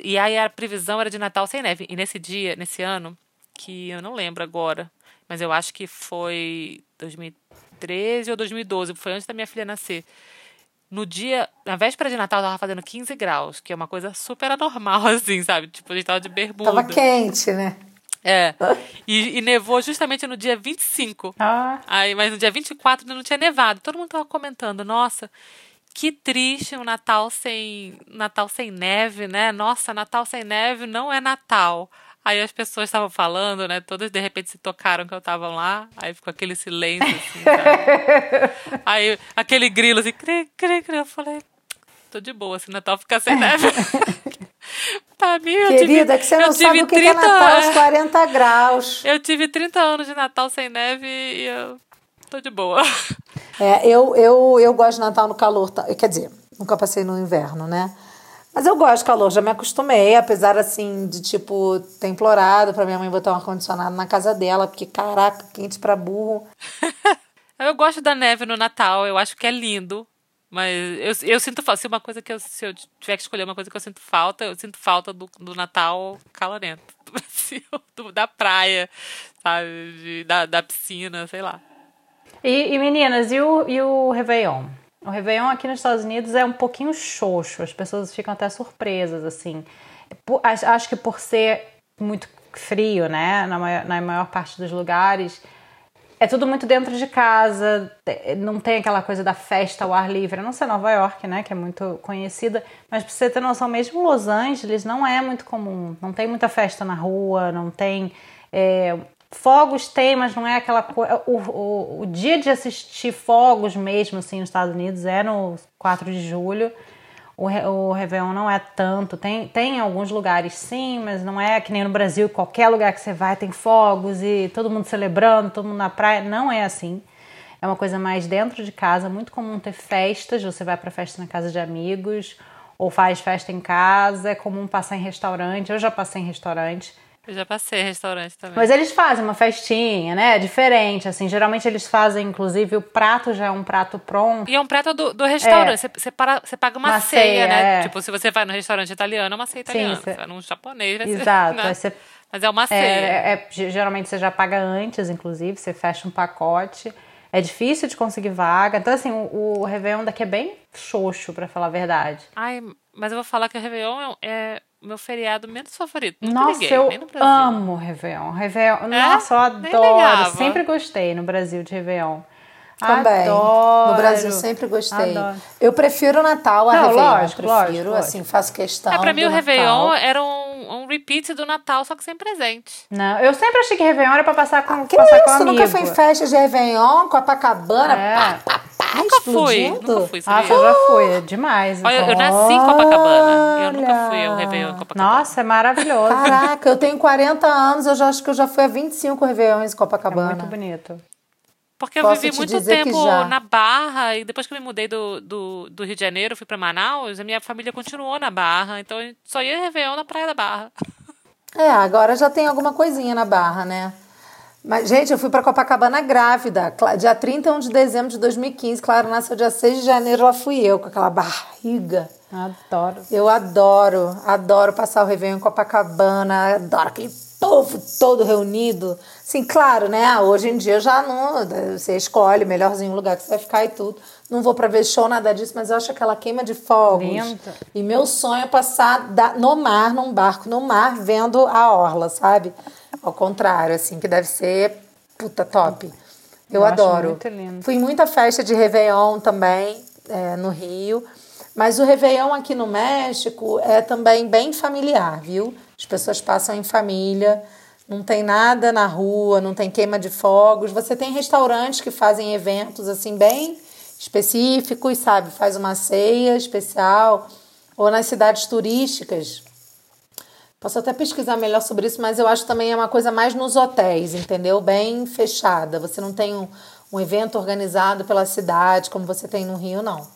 Speaker 2: E aí a previsão era de Natal sem neve, e nesse dia, nesse ano, que eu não lembro agora, mas eu acho que foi 2013 ou 2012, foi antes da minha filha nascer. No dia, na véspera de Natal, tava fazendo 15 graus, que é uma coisa super anormal, assim, sabe? Tipo, a gente tava de bermuda.
Speaker 3: Tava quente, né?
Speaker 2: É. E, e, nevou justamente no dia 25.
Speaker 3: Ah.
Speaker 2: Aí, mas no dia 24 ainda não tinha nevado. Todo mundo tava comentando, nossa, que triste um Natal sem Natal sem neve, né? Nossa, Natal sem neve não é Natal. Aí as pessoas estavam falando, né? Todas de repente se tocaram que eu tava lá. Aí ficou aquele silêncio, assim, sabe? Aí aquele grilo assim, cri, cri, cri. Eu falei, tô de boa, se Natal ficar sem neve. Pra mim, eu
Speaker 3: Querida,
Speaker 2: tive,
Speaker 3: que você não sabe o que 30, é Natal aos 40 graus.
Speaker 2: Eu tive 30 anos de Natal sem neve e eu tô de boa.
Speaker 3: É, eu, eu, eu gosto de Natal no calor. tá? Quer dizer, nunca passei no inverno, né? Mas eu gosto de calor, já me acostumei, apesar assim de tipo ter implorado pra minha mãe botar um ar-condicionado na casa dela, porque caraca, quente pra burro.
Speaker 2: Eu gosto da neve no Natal, eu acho que é lindo. Mas eu, eu sinto falta. Se uma coisa que eu, se eu tiver que escolher uma coisa que eu sinto falta, eu sinto falta do, do Natal calorento do Brasil, do, da praia, sabe? De, da, da piscina, sei lá.
Speaker 1: E, e, meninas, e o, e o Réveillon? O Réveillon aqui nos Estados Unidos é um pouquinho xoxo, as pessoas ficam até surpresas, assim. Acho que por ser muito frio, né, na maior, na maior parte dos lugares, é tudo muito dentro de casa, não tem aquela coisa da festa ao ar livre, a não ser Nova York, né, que é muito conhecida, mas pra você ter noção, mesmo Los Angeles não é muito comum, não tem muita festa na rua, não tem é, Fogos tem, mas não é aquela coisa. O, o, o, dia de assistir fogos mesmo, assim, nos Estados Unidos é no 4 de julho. O, o Réveillon não é tanto. Tem, tem em alguns lugares sim, mas não é que nem no Brasil, qualquer lugar que você vai tem fogos e todo mundo celebrando, todo mundo na praia. Não é assim. É uma coisa mais dentro de casa, muito comum ter festas. Você vai para festa na casa de amigos ou faz festa em casa. É comum passar em restaurante. Eu já passei em restaurante
Speaker 2: eu já passei restaurante também.
Speaker 1: Mas eles fazem uma festinha, né? Diferente, assim. Geralmente eles fazem, inclusive, o prato já é um prato pronto.
Speaker 2: E é um prato do, do restaurante. É. Você, você, para, você paga uma, uma ceia, ceia, né? É. Tipo, se você vai no restaurante italiano, é uma ceia italiana. Sim, você... vai num japonês, vai
Speaker 1: Exato.
Speaker 2: Ser, né?
Speaker 1: você...
Speaker 2: Mas é uma
Speaker 1: é,
Speaker 2: ceia.
Speaker 1: É, é, geralmente você já paga antes, inclusive. Você fecha um pacote. É difícil de conseguir vaga. Então, assim, o, o Réveillon daqui é bem xoxo, para falar a verdade.
Speaker 2: Ai, mas eu vou falar que o Réveillon é meu feriado menos favorito. Nunca
Speaker 1: nossa,
Speaker 2: liguei,
Speaker 1: eu amo Réveillon. Réveillon. É? Nossa, eu adoro. Sempre gostei no Brasil de Réveillon.
Speaker 3: Também. Adoro. No Brasil sempre gostei. Adoro. Eu prefiro o Natal a Não, Réveillon. Lógico, prefiro, lógico, assim, faço questão.
Speaker 2: É, pra mim o
Speaker 3: Natal.
Speaker 2: Réveillon era um, um repeat do Natal, só que sem presente.
Speaker 1: Não, eu sempre achei que Réveillon era pra passar com,
Speaker 3: ah, que
Speaker 1: passar
Speaker 3: isso?
Speaker 1: com amigo.
Speaker 3: nunca foi em festa de Réveillon, Copacabana, é. pá, pá,
Speaker 2: nunca fui, nunca fui.
Speaker 1: Ah, eu já fui, é demais.
Speaker 2: Olha, eu nasci em Copacabana. Eu nunca fui ao Réveillon em Copacabana.
Speaker 1: Nossa, é maravilhoso.
Speaker 3: Caraca, eu tenho 40 anos, eu já acho que eu já fui a 25 Réveillões em Copacabana.
Speaker 1: É muito bonito.
Speaker 2: Porque eu Posso vivi muito tempo na Barra e depois que eu me mudei do, do, do Rio de Janeiro, fui para Manaus, a minha família continuou na Barra, então só ia Réveillon na Praia da Barra.
Speaker 3: É, agora já tem alguma coisinha na Barra, né? Mas, gente, eu fui para Copacabana grávida, dia 31 de dezembro de 2015. Claro, nasceu dia 6 de janeiro, lá fui eu, com aquela barriga.
Speaker 1: Adoro.
Speaker 3: Eu adoro, adoro passar o Réveillon em Copacabana, adoro aquele povo todo reunido. Sim, claro, né? Ah, hoje em dia já não. Você escolhe o melhorzinho lugar que você vai ficar e tudo. Não vou para ver show, nada disso, mas eu acho aquela queima de fogos. Lindo. E meu sonho é passar no mar, num barco no mar, vendo a orla, sabe? Ao contrário, assim, que deve ser puta top. Eu, eu adoro.
Speaker 1: muito lindo.
Speaker 3: Fui muita festa de Réveillon também, é, no Rio. Mas o Réveillon aqui no México é também bem familiar, viu? As pessoas passam em família, não tem nada na rua, não tem queima de fogos. Você tem restaurantes que fazem eventos assim bem específicos, sabe? Faz uma ceia especial ou nas cidades turísticas. Posso até pesquisar melhor sobre isso, mas eu acho também é uma coisa mais nos hotéis, entendeu? Bem fechada. Você não tem um, um evento organizado pela cidade como você tem no Rio, não.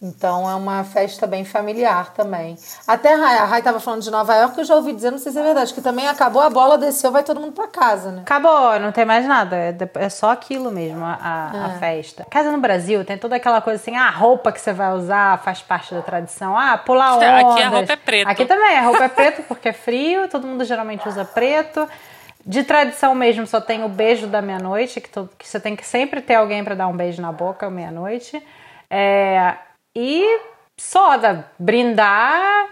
Speaker 3: Então é uma festa bem familiar também. Até a Rai, a Rai tava falando de Nova York, eu já ouvi dizer, não sei se é verdade, que também acabou, a bola desceu, vai todo mundo para casa, né?
Speaker 1: Acabou, não tem mais nada, é, é só aquilo mesmo, a, a, é. festa. Casa no Brasil tem toda aquela coisa assim, ah, a roupa que você vai usar faz parte da tradição, ah, pular ondas.
Speaker 2: Aqui a roupa é preta.
Speaker 1: Aqui também, a roupa é preta porque é frio, todo mundo geralmente usa preto. De tradição mesmo, só tem o beijo da meia-noite, que, que você tem que sempre ter alguém para dar um beijo na boca meia-noite. É, e só da brindar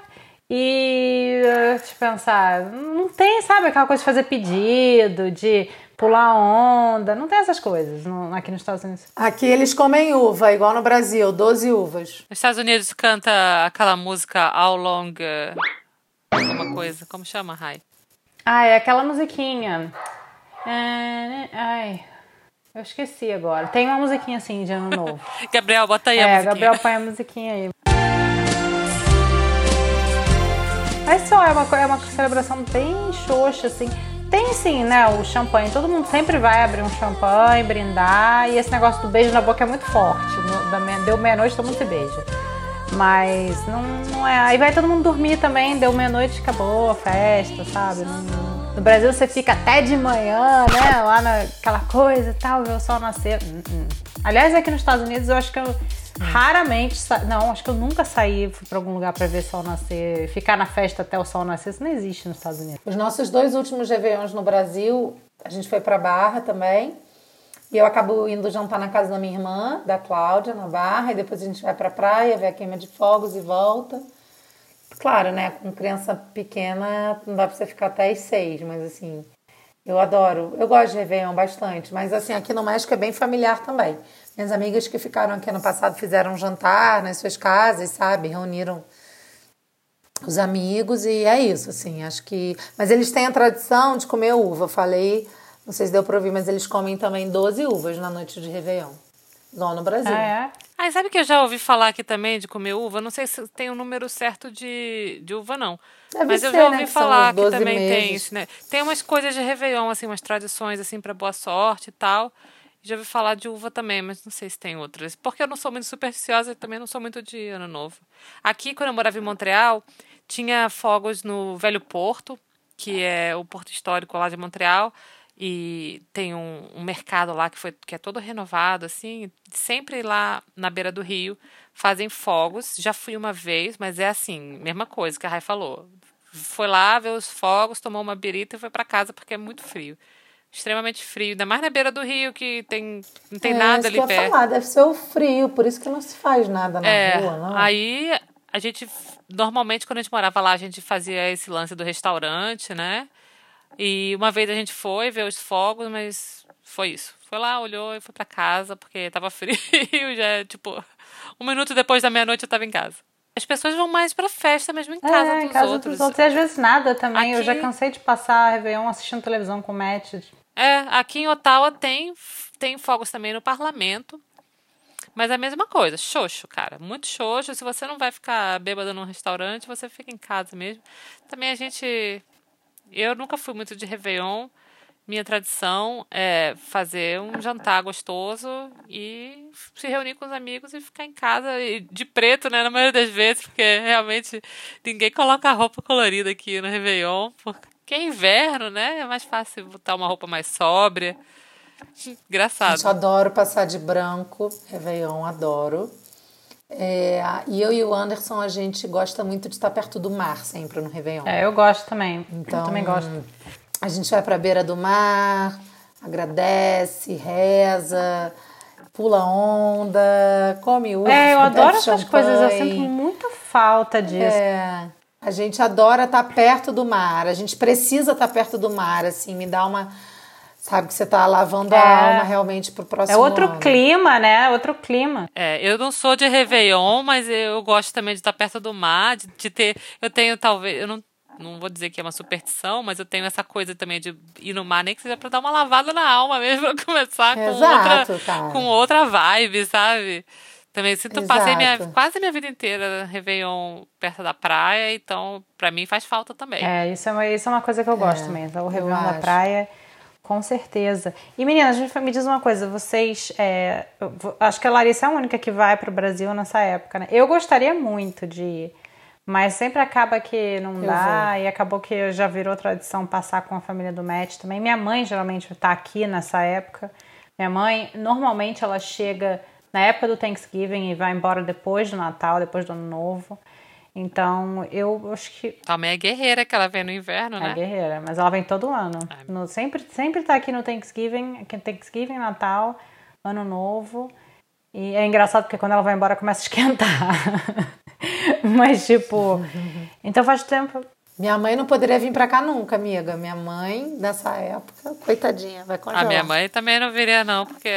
Speaker 1: e te pensar, não tem, sabe, aquela coisa de fazer pedido, de pular onda, não tem essas coisas no, aqui nos Estados Unidos.
Speaker 3: Aqui eles comem uva, igual no Brasil, 12 uvas.
Speaker 2: Nos Estados Unidos canta aquela música How Long, alguma coisa, como chama, Rai?
Speaker 1: Ah, é aquela musiquinha. Ai, eu esqueci agora. Tem uma musiquinha assim de ano novo.
Speaker 2: Gabriel, bota aí
Speaker 1: é,
Speaker 2: a musiquinha.
Speaker 1: Gabriel, põe a musiquinha aí. Mas só, é uma, é uma celebração bem xoxa, assim. tem sim, né, o champanhe. Todo mundo sempre vai abrir um champanhe, brindar. E esse negócio do beijo na boca é muito forte. No, deu meia-noite, todo mundo se beija. Mas não, não é. Aí vai todo mundo dormir também, deu meia-noite, acabou a festa, sabe? No Brasil você fica até de manhã, né? Lá naquela coisa e tal, ver o sol nascer. Hum, hum. Aliás, aqui nos Estados Unidos eu acho que eu raramente. Sa... Não, acho que eu nunca saí pra algum lugar para ver o sol nascer. Ficar na festa até o sol nascer, isso não existe nos Estados Unidos.
Speaker 3: Os nossos dois últimos Réveillons no Brasil, a gente foi pra Barra também. E eu acabo indo jantar na casa da minha irmã, da Cláudia, na Barra, e depois a gente vai pra praia, ver a queima de fogos e volta. Claro, né? Com criança pequena não dá pra você ficar até às seis, mas assim, eu adoro. Eu gosto de Réveillon bastante, mas assim, aqui no México é bem familiar também. Minhas amigas que ficaram aqui ano passado fizeram um jantar nas suas casas, sabe? Reuniram os amigos e é isso, assim, acho que. Mas eles têm a tradição de comer uva. Falei não sei se deu pra ouvir, mas eles comem também 12 uvas na noite de Réveillon. Lá no Brasil.
Speaker 1: Ah, é?
Speaker 2: Ah, sabe que eu já ouvi falar aqui também de comer uva? Não sei se tem o um número certo de, de uva, não. Deve Mas eu já ouvi né, falar que, que também meses. tem isso, né? Tem umas coisas de Réveillon, assim, umas tradições, assim, para boa sorte e tal. Já ouvi falar de uva também, mas não sei se tem outras. Porque eu não sou muito supersticiosa e também não sou muito de ano novo. Aqui, quando eu morava em Montreal, tinha fogos no Velho Porto, que é o porto histórico lá de Montreal e tem um, um, mercado lá que, foi, que é todo renovado, assim, sempre lá na beira do rio fazem fogos. Já fui uma vez, mas é assim, mesma coisa que a Rai falou. Foi lá ver os fogos, tomou uma birita e foi para casa porque é muito frio. Extremamente frio, ainda mais na beira do rio que tem, não tem
Speaker 3: é,
Speaker 2: nada ali
Speaker 3: que
Speaker 2: perto.
Speaker 3: Falar, deve ser o frio, por isso que não se faz nada na
Speaker 2: é,
Speaker 3: rua, não.
Speaker 2: Aí a gente, normalmente quando a gente morava lá, a gente fazia esse lance do restaurante, né? E uma vez a gente foi ver os fogos, mas foi isso. Foi lá, olhou e foi para casa, porque tava frio, já, tipo, um minuto depois da meia-noite eu tava em casa. As pessoas vão mais pra festa mesmo em casa é, dos em casa outros.
Speaker 1: Dos outros. E às vezes nada também. Aqui... Eu já cansei de passar Réveillon assistindo televisão com Matt.
Speaker 2: É, aqui em Ottawa tem, tem fogos também no parlamento. Mas é a mesma coisa, xoxo, cara. Muito xoxo. Se você não vai ficar bêbado num restaurante, você fica em casa mesmo. Também a gente eu nunca fui muito de Réveillon. Minha tradição é fazer um jantar gostoso e se reunir com os amigos e ficar em casa de preto, né? Na maioria das vezes, porque realmente ninguém coloca roupa colorida aqui no Réveillon, porque é inverno, né? É mais fácil botar uma roupa mais sóbria. Engraçado.
Speaker 3: Eu adoro passar de branco, Réveillon, adoro. É, e eu e o Anderson, a gente gosta muito de estar perto do mar sempre no Réveillon.
Speaker 1: É, eu gosto também.
Speaker 3: Então,
Speaker 1: eu também gosto.
Speaker 3: A gente vai para a beira do mar, agradece, reza, pula onda, come uva.
Speaker 1: É, eu adoro essas coisas. Eu sinto muita falta disso.
Speaker 3: É, a gente adora estar perto do mar. A gente precisa estar perto do mar, assim, me dá uma Sabe que você tá lavando é. a alma realmente pro próximo
Speaker 1: É outro
Speaker 3: ano.
Speaker 1: clima, né? Outro clima.
Speaker 2: É, eu não sou de Réveillon, mas eu gosto também de estar perto do mar, de, de ter. Eu tenho talvez. Eu não, não vou dizer que é uma superstição, mas eu tenho essa coisa também de ir no mar, nem que seja pra dar uma lavada na alma mesmo, pra começar com,
Speaker 3: Exato,
Speaker 2: outra,
Speaker 3: cara.
Speaker 2: com outra vibe, sabe? Também sinto, Exato. passei minha, quase minha vida inteira Réveillon perto da praia, então pra mim faz falta também.
Speaker 1: É, isso é uma, isso é uma coisa que eu gosto é, mesmo. O Réveillon da praia. Com certeza. E meninas, me diz uma coisa, vocês. É, acho que a Larissa é a única que vai para o Brasil nessa época, né? Eu gostaria muito de ir, mas sempre acaba que não eu dá vou. e acabou que já virou tradição passar com a família do Matt também. Minha mãe geralmente está aqui nessa época. Minha mãe, normalmente, ela chega na época do Thanksgiving e vai embora depois do Natal, depois do Ano Novo. Então, eu acho que.
Speaker 2: Também é guerreira que ela vem no inverno,
Speaker 1: é
Speaker 2: né?
Speaker 1: É guerreira, mas ela vem todo ano. É. No, sempre, sempre tá aqui no Thanksgiving, aqui no Thanksgiving, Natal, Ano Novo. E é engraçado porque quando ela vai embora começa a esquentar. mas, tipo. então faz tempo.
Speaker 3: Minha mãe não poderia vir pra cá nunca, amiga. Minha mãe, nessa época, coitadinha, vai congelar.
Speaker 2: A minha mãe também não viria, não, porque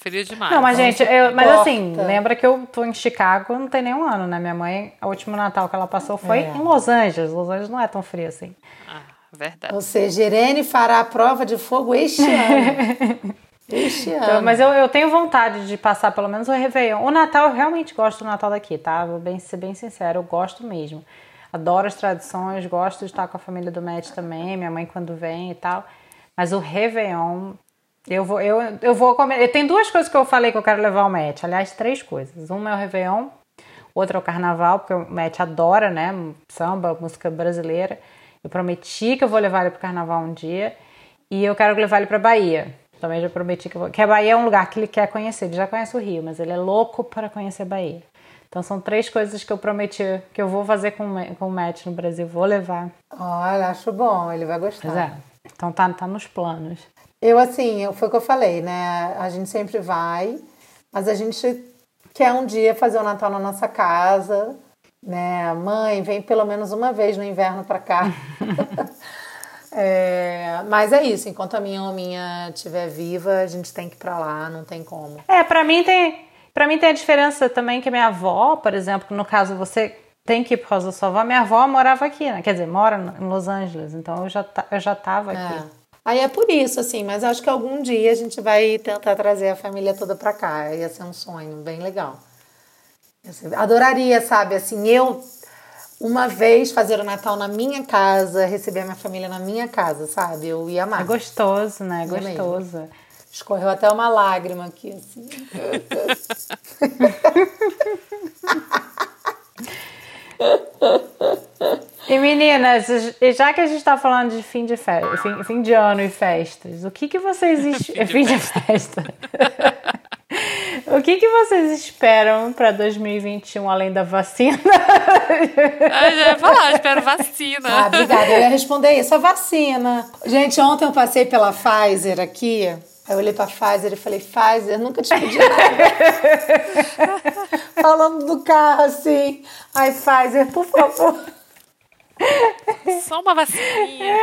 Speaker 2: Frio demais.
Speaker 1: Não, mas gente, eu, mas assim, lembra que eu tô em Chicago não tem nenhum ano, né? Minha mãe, o último Natal que ela passou foi é. em Los Angeles. Los Angeles não é tão frio assim.
Speaker 2: Ah, verdade.
Speaker 3: Ou seja, Irene fará a prova de fogo este ano. este então, ano.
Speaker 1: mas eu, eu tenho vontade de passar pelo menos o Réveillon. O Natal, eu realmente gosto do Natal daqui, tá? Vou bem, ser bem sincero, eu gosto mesmo. Adoro as tradições, gosto de estar com a família do Matt também, minha mãe quando vem e tal. Mas o Réveillon, eu vou, eu, eu vou comer. Tem duas coisas que eu falei que eu quero levar ao Matt. Aliás, três coisas. Uma é o Réveillon, outra é o Carnaval, porque o Matt adora, né? Samba, música brasileira. Eu prometi que eu vou levar ele pro Carnaval um dia. E eu quero levar ele pra Bahia. Também já prometi que eu vou. Que a Bahia é um lugar que ele quer conhecer. Ele já conhece o Rio, mas ele é louco para conhecer a Bahia. Então são três coisas que eu prometi que eu vou fazer com, com o Matt no Brasil. Vou levar.
Speaker 3: Olha, acho bom, ele vai gostar.
Speaker 1: Pois é. Então tá, tá nos planos.
Speaker 3: Eu, assim, foi o que eu falei, né? A gente sempre vai, mas a gente quer um dia fazer o Natal na nossa casa, né? Mãe, vem pelo menos uma vez no inverno para cá. é, mas é isso, enquanto a minha hominha estiver viva, a gente tem que ir para lá, não tem como.
Speaker 1: É, para mim tem, para mim tem a diferença também que minha avó, por exemplo, no caso você tem que ir por causa da sua avó, minha avó morava aqui, né? Quer dizer, mora em Los Angeles, então eu já, eu já tava aqui.
Speaker 3: É. Aí é por isso, assim, mas acho que algum dia a gente vai tentar trazer a família toda pra cá. Ia ser um sonho bem legal. Adoraria, sabe, assim, eu uma vez fazer o Natal na minha casa, receber a minha família na minha casa, sabe? Eu ia amar.
Speaker 1: É gostoso, né? É gostoso.
Speaker 3: Escorreu até uma lágrima aqui, assim.
Speaker 1: E meninas, já que a gente está falando de fim de festa, fim, fim, de ano e festas, o que que vocês fim, fim de festa? o que que vocês esperam para 2021 além da vacina?
Speaker 2: Eu já ia falar, espero vacina.
Speaker 3: Ah, obrigada. Eu ia responder isso, a vacina. Gente, ontem eu passei pela Pfizer aqui. Aí eu olhei pra Pfizer e falei, Pfizer, nunca te pedi nada. Falando do carro assim. Ai, Pfizer, por favor.
Speaker 2: Só uma vacininha.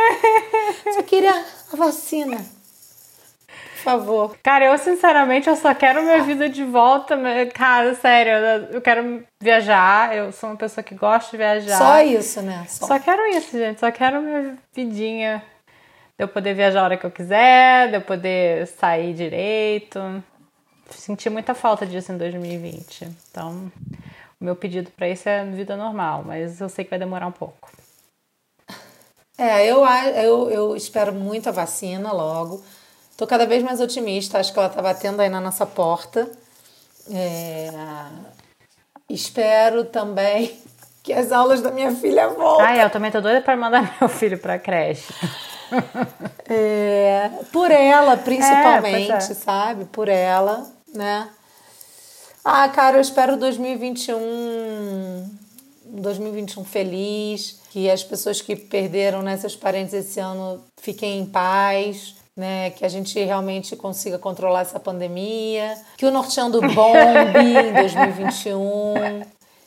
Speaker 3: Só queria a vacina. Por favor.
Speaker 1: Cara, eu sinceramente eu só quero minha vida de volta. Cara, sério, eu quero viajar. Eu sou uma pessoa que gosta de viajar.
Speaker 3: Só isso, né?
Speaker 1: Só, só quero isso, gente. Só quero minha vidinha. De eu poder viajar a hora que eu quiser, de eu poder sair direito. Senti muita falta disso em 2020. Então, o meu pedido para isso é vida normal, mas eu sei que vai demorar um pouco.
Speaker 3: É, eu, eu, eu espero muito a vacina logo. Tô cada vez mais otimista, acho que ela tá batendo aí na nossa porta. É... Espero também que as aulas da minha filha voltem.
Speaker 1: Ah, eu também tô doida para mandar meu filho para creche.
Speaker 3: É, por ela, principalmente, é, é. sabe? Por ela, né? Ah, cara, eu espero 2021 2021 feliz, que as pessoas que perderam né, seus parentes esse ano fiquem em paz, né, que a gente realmente consiga controlar essa pandemia, que o Norteando bombe em 2021,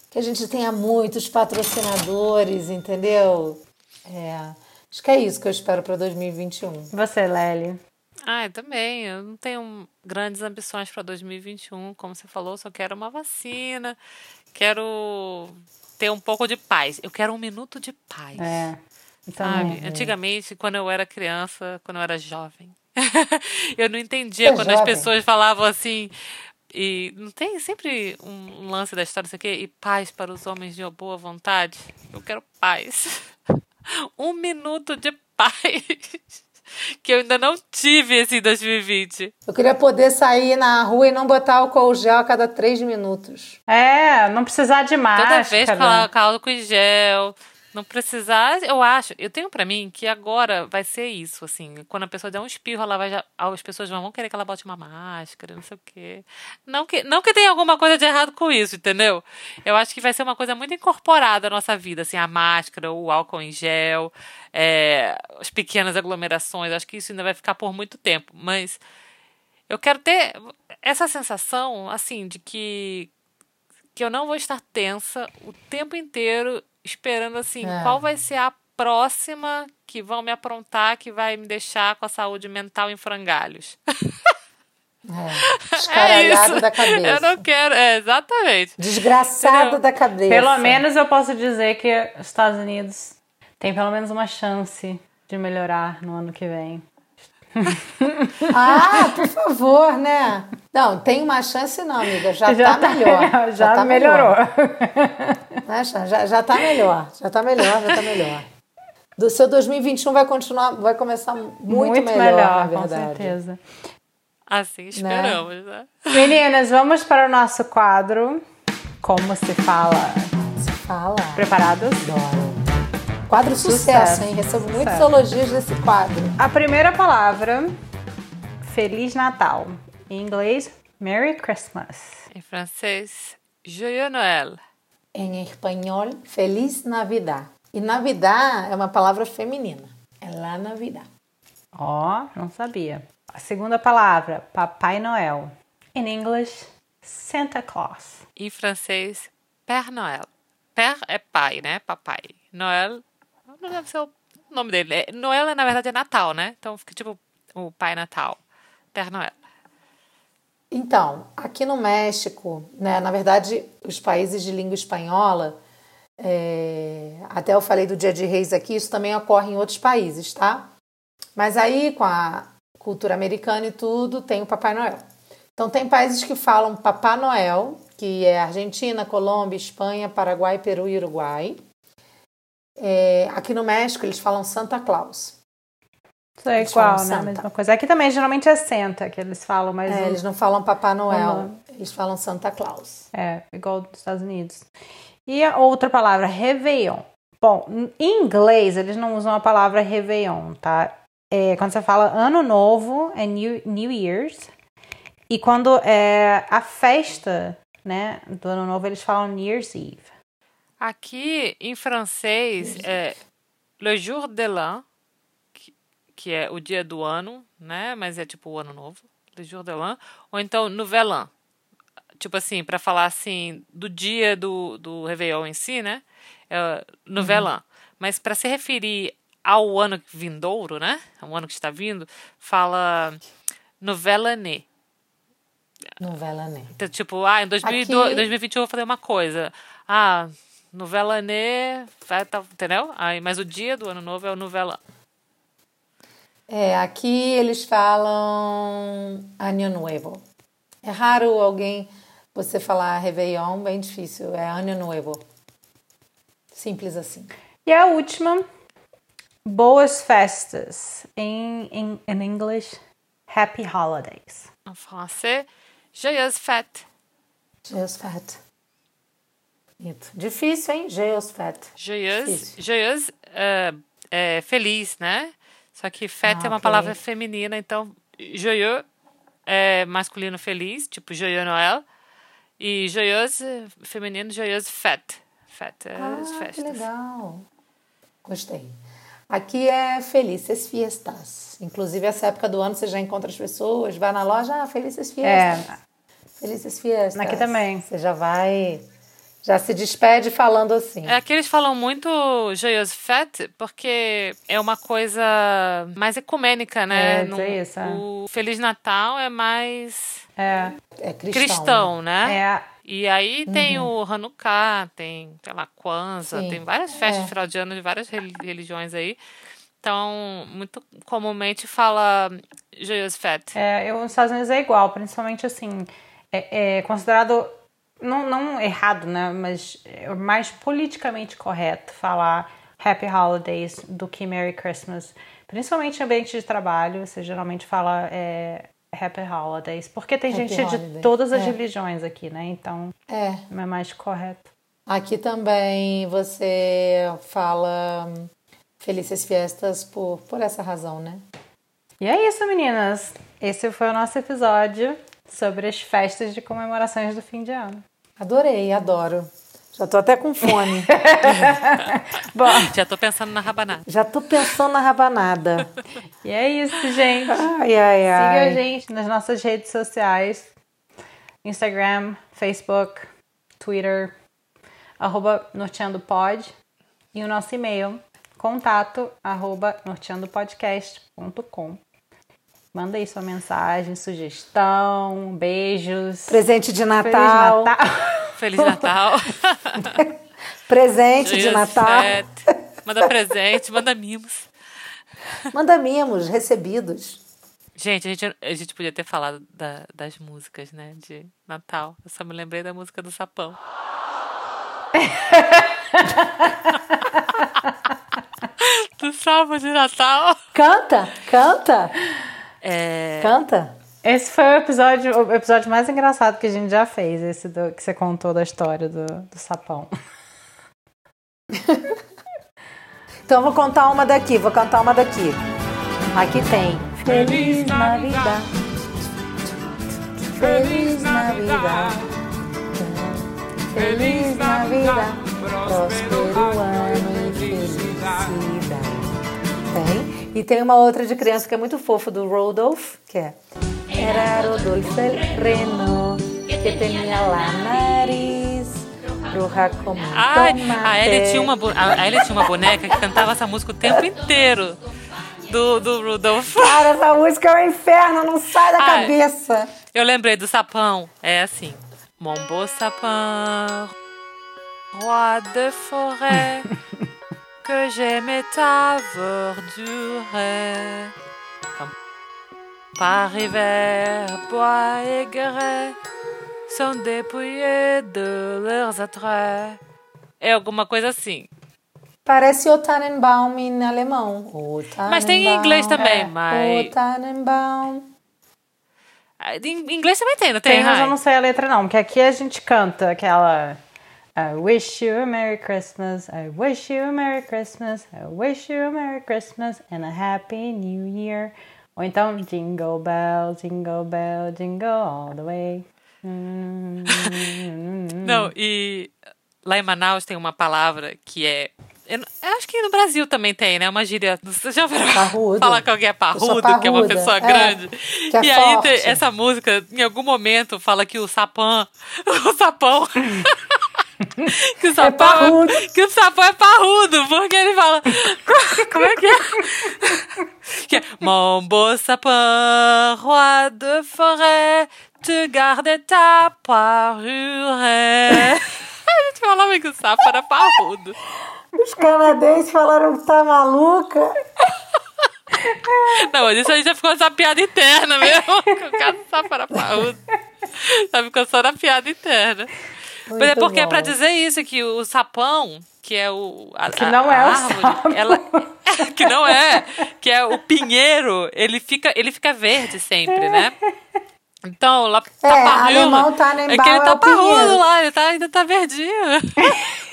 Speaker 3: que a gente tenha muitos patrocinadores, entendeu? É, acho que é isso que eu espero para 2021.
Speaker 1: Você, Lely?
Speaker 2: Ah, eu também. Eu não tenho grandes ambições para 2021, como você falou, só quero uma vacina, quero ter um pouco de paz. Eu quero um minuto de paz.
Speaker 1: É.
Speaker 2: Sabe? Antigamente, quando eu era criança, quando eu era jovem, eu não entendia quando jovem. as pessoas falavam assim. E não tem sempre um lance da história, isso aqui, e paz para os homens de boa vontade? Eu quero paz. um minuto de paz que eu ainda não tive esse em 2020.
Speaker 3: Eu queria poder sair na rua e não botar álcool gel a cada três minutos.
Speaker 1: É, não precisar de máscara.
Speaker 2: Toda vez colocar álcool gel. Não precisar, eu acho, eu tenho para mim que agora vai ser isso, assim, quando a pessoa der um espirro, ela vai já, as pessoas vão querer que ela bote uma máscara, não sei o quê. Não que, não que tenha alguma coisa de errado com isso, entendeu? Eu acho que vai ser uma coisa muito incorporada à nossa vida, assim, a máscara, o álcool em gel, é, as pequenas aglomerações, acho que isso ainda vai ficar por muito tempo, mas eu quero ter essa sensação, assim, de que que eu não vou estar tensa o tempo inteiro esperando assim, é. qual vai ser a próxima que vão me aprontar que vai me deixar com a saúde mental em frangalhos.
Speaker 3: É, é da cabeça.
Speaker 2: Eu não quero, é, exatamente.
Speaker 3: Desgraçado Entendeu? da cabeça.
Speaker 1: Pelo menos eu posso dizer que os Estados Unidos tem pelo menos uma chance de melhorar no ano que vem.
Speaker 3: ah, por favor, né? Não, tem uma chance não, amiga. Já, já tá, tá melhor.
Speaker 1: Já, já tá melhorou.
Speaker 3: Melhor. Já, já tá melhor. Já tá melhor, já tá melhor. Do seu 2021 vai continuar, vai começar muito, muito melhor, melhor, na verdade.
Speaker 1: Com certeza.
Speaker 2: Assim né? esperamos, né?
Speaker 1: né? Meninas, vamos para o nosso quadro. Como se fala?
Speaker 3: Se fala.
Speaker 1: Preparadas?
Speaker 3: Adoro. Quadro sucesso, sucesso hein? Recebo sucesso. muitos elogios desse quadro.
Speaker 1: A primeira palavra, Feliz Natal. Em inglês, Merry Christmas.
Speaker 2: Em francês, Joyeux Noël.
Speaker 3: Em espanhol, Feliz Navidad. E Navidad é uma palavra feminina. É la Navidad.
Speaker 1: Ó, oh, não sabia. A segunda palavra, Papai Noel. Em inglês, Santa Claus.
Speaker 2: Em francês, Père Noël. Père é pai, né? Papai. Noel não deve ser o nome dele. É, Noel, na verdade, é Natal, né? Então fica tipo o Pai Natal. Père Noel.
Speaker 3: Então, aqui no México, né, na verdade, os países de língua espanhola, é, até eu falei do Dia de Reis aqui, isso também ocorre em outros países, tá? Mas aí, com a cultura americana e tudo, tem o Papai Noel. Então, tem países que falam Papai Noel, que é Argentina, Colômbia, Espanha, Paraguai, Peru e Uruguai. É, aqui no México eles falam Santa Claus.
Speaker 1: Isso é igual, né? A mesma coisa. Aqui também geralmente é Santa que eles falam, mas.
Speaker 3: É, eles não falam Papai Noel, eles falam Santa Claus.
Speaker 1: É, igual dos Estados Unidos. E a outra palavra, Réveillon. Bom, em inglês eles não usam a palavra Réveillon, tá? É, quando você fala Ano Novo, é New, New Year's. E quando é a festa, né, do Ano Novo, eles falam New Year's Eve.
Speaker 2: Aqui, em francês, é Le Jour de l'An, que, que é o dia do ano, né? Mas é tipo o ano novo. Le Jour de l'An. Ou então Nouvel An. Tipo assim, para falar assim, do dia do, do Réveillon em si, né? É Nouvel uhum. An. Mas para se referir ao ano vindouro, né? O ano que está vindo, fala Nouvelle Année.
Speaker 3: Nouvelle Année.
Speaker 2: Então, tipo, ah, em 2022, Aqui... 2021 eu vou fazer uma coisa. Ah, Novela Nê, tá, entendeu? Aí, mas o dia do ano novo é o novela.
Speaker 3: É, aqui eles falam Ano Nuevo. É raro alguém você falar Réveillon, bem difícil. É Ano Nuevo. Simples assim.
Speaker 1: E a última, Boas Festas. Em, em, em inglês, Happy Holidays.
Speaker 2: Em francês, Joyeuses Fêtes.
Speaker 3: Joyeuses Fêtes. Difícil, hein? Geosfet.
Speaker 2: Joyeuse, joyeuse é, é feliz, né? Só que fête ah, é uma okay. palavra feminina, então joyeux é masculino feliz, tipo joyeux Noël. E joyeuse feminino, joyeuse fête. Fête é
Speaker 3: ah,
Speaker 2: as festas.
Speaker 3: Que legal. Gostei. Aqui é Felices Fiestas. Inclusive, essa época do ano você já encontra as pessoas, vai na loja, ah, Felices Fiestas. É. Felices Fiestas.
Speaker 1: Aqui também.
Speaker 3: Você já vai já se despede falando assim.
Speaker 2: É que eles falam muito Joyeuse Fête porque é uma coisa mais ecumênica, né?
Speaker 1: É, no, isso, é.
Speaker 2: O Feliz Natal é mais...
Speaker 3: É, é cristão,
Speaker 2: cristão né?
Speaker 1: né? É.
Speaker 2: E aí tem uhum. o Hanukkah, tem, sei lá, Kwanzaa, Sim. tem várias festas é. de final de ano de várias religiões aí. Então, muito comumente fala Joyeuse Fête.
Speaker 1: É, eu, nos Estados Unidos é igual, principalmente assim, é, é considerado não, não errado, né? Mas é mais politicamente correto falar Happy Holidays do que Merry Christmas. Principalmente em ambiente de trabalho, você geralmente fala é, Happy Holidays. Porque tem Happy gente Holiday. de todas as é. religiões aqui, né? Então
Speaker 3: é.
Speaker 1: é mais correto.
Speaker 3: Aqui também você fala Felícias Fiestas por, por essa razão, né?
Speaker 1: E é isso, meninas. Esse foi o nosso episódio sobre as festas de comemorações do fim de ano.
Speaker 3: Adorei, adoro. Já tô até com fome.
Speaker 2: Bom, já tô pensando na rabanada.
Speaker 3: Já tô pensando na rabanada.
Speaker 1: e é isso, gente.
Speaker 3: Ai, ai, ai.
Speaker 1: Siga a gente nas nossas redes sociais. Instagram, Facebook, Twitter, arroba norteandopod. E o nosso e-mail, contato, arroba norteandopodcast.com. Manda aí sua mensagem, sugestão, beijos.
Speaker 3: Presente de Natal.
Speaker 2: Feliz Natal.
Speaker 3: presente de Natal.
Speaker 2: Manda presente, manda mimos.
Speaker 3: Manda mimos recebidos.
Speaker 2: Gente, a gente, a gente podia ter falado da, das músicas, né? De Natal. Eu só me lembrei da música do Sapão. do Salmo de Natal.
Speaker 3: Canta, canta.
Speaker 2: É...
Speaker 3: Canta.
Speaker 1: Esse foi o episódio, o episódio mais engraçado que a gente já fez, esse do, que você contou da história do, do sapão.
Speaker 3: então vou contar uma daqui, vou cantar uma daqui. Aqui tem. Feliz Navidad. Feliz Navidad. Feliz Navidad. Próspero ano e felicidade. Tem. E tem uma outra de criança que é muito fofo do Rodolph, que é Era Rodolfo reno que tinha lá nariz roja como
Speaker 2: Ai, a Ellie, tinha uma, a Ellie tinha uma boneca que cantava essa música o tempo inteiro. Do, do Rudolph.
Speaker 3: Cara, essa música é um inferno, não sai da
Speaker 2: Ai.
Speaker 3: cabeça.
Speaker 2: Eu lembrei do sapão. É assim. Mon beau sapin, roi de forêt, que j'aimais ta verdure. Comme par hiver, bois et grès sont dépouillés de leurs attraits. É alguma coisa assim.
Speaker 3: Parece o Tannenbaum em alemão. O
Speaker 2: Mas tem em inglês também,
Speaker 3: É.
Speaker 2: mas-
Speaker 3: O Tannenbaum.
Speaker 2: Em inglês também tem, não tem?
Speaker 1: Tem, mas eu não sei a letra não, porque aqui a gente canta aquela I wish you a Merry Christmas, I wish you a Merry Christmas, I wish you a Merry Christmas and a Happy New Year. Ou então Jingle Bell, Jingle Bell, Jingle all the way.
Speaker 2: Não, e lá em Manaus tem uma palavra que é. Eu, eu acho que no Brasil também tem, né? Uma gíria. Você já ouviu
Speaker 3: Parrudo.
Speaker 2: falar que alguém é parrudo,
Speaker 3: Pessoa
Speaker 2: que é uma pessoa
Speaker 3: é,
Speaker 2: grande?
Speaker 3: é
Speaker 2: e aí
Speaker 3: forte.
Speaker 2: essa música, em algum momento, fala que o sapão. O sapão. Que o sapão.
Speaker 3: parrudo.
Speaker 2: que o sapão é parrudo, porque ele fala. Como é que é? que é Mon beau sapin, roi de forêt, te garde ta parure. A gente falava que o sapo era parrudo.
Speaker 3: Os canadenses falaram que tá maluca.
Speaker 2: Não, mas isso aí já ficou essa piada interna mesmo. que o cara do sapo era parrudo. Já ficou só na piada interna. Mas é porque é
Speaker 3: bom.
Speaker 2: pra dizer isso, que o sapão, que é o. A,
Speaker 1: Que
Speaker 2: a-
Speaker 1: não é
Speaker 2: a
Speaker 1: o
Speaker 2: árvore,
Speaker 1: sapo.
Speaker 2: Ela, que não é. Que é o pinheiro, ele fica, ele fica verde sempre, né? Então, lá tá
Speaker 3: É,
Speaker 2: parrudo.
Speaker 3: alemão Tannenbaum
Speaker 2: É que ele
Speaker 3: é
Speaker 2: tá
Speaker 3: o pinheiro.
Speaker 2: parrudo lá, ele tá, ainda tá verdinho.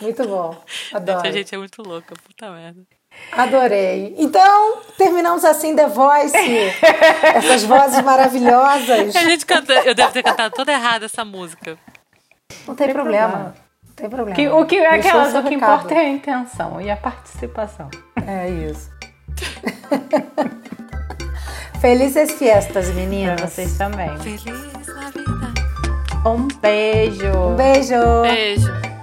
Speaker 3: Muito bom.
Speaker 2: Gente,
Speaker 3: Adoro.
Speaker 2: a gente é muito louca, puta merda.
Speaker 3: Adorei. Então, terminamos assim The Voice. Essas vozes maravilhosas.
Speaker 2: A gente canta, eu devo ter cantado toda errada essa música.
Speaker 3: Não tem
Speaker 1: problema.
Speaker 3: problema. Não tem problema.
Speaker 1: Que, o que,
Speaker 3: Deixou
Speaker 1: aquelas, o que
Speaker 3: recado.
Speaker 1: importa é a intenção e a participação.
Speaker 3: É isso. Felizes fiestas,
Speaker 1: Pra
Speaker 3: meninas.
Speaker 1: vocês também.
Speaker 2: Feliz Navidad.
Speaker 1: Um beijo.
Speaker 3: Um beijo.
Speaker 2: Beijo.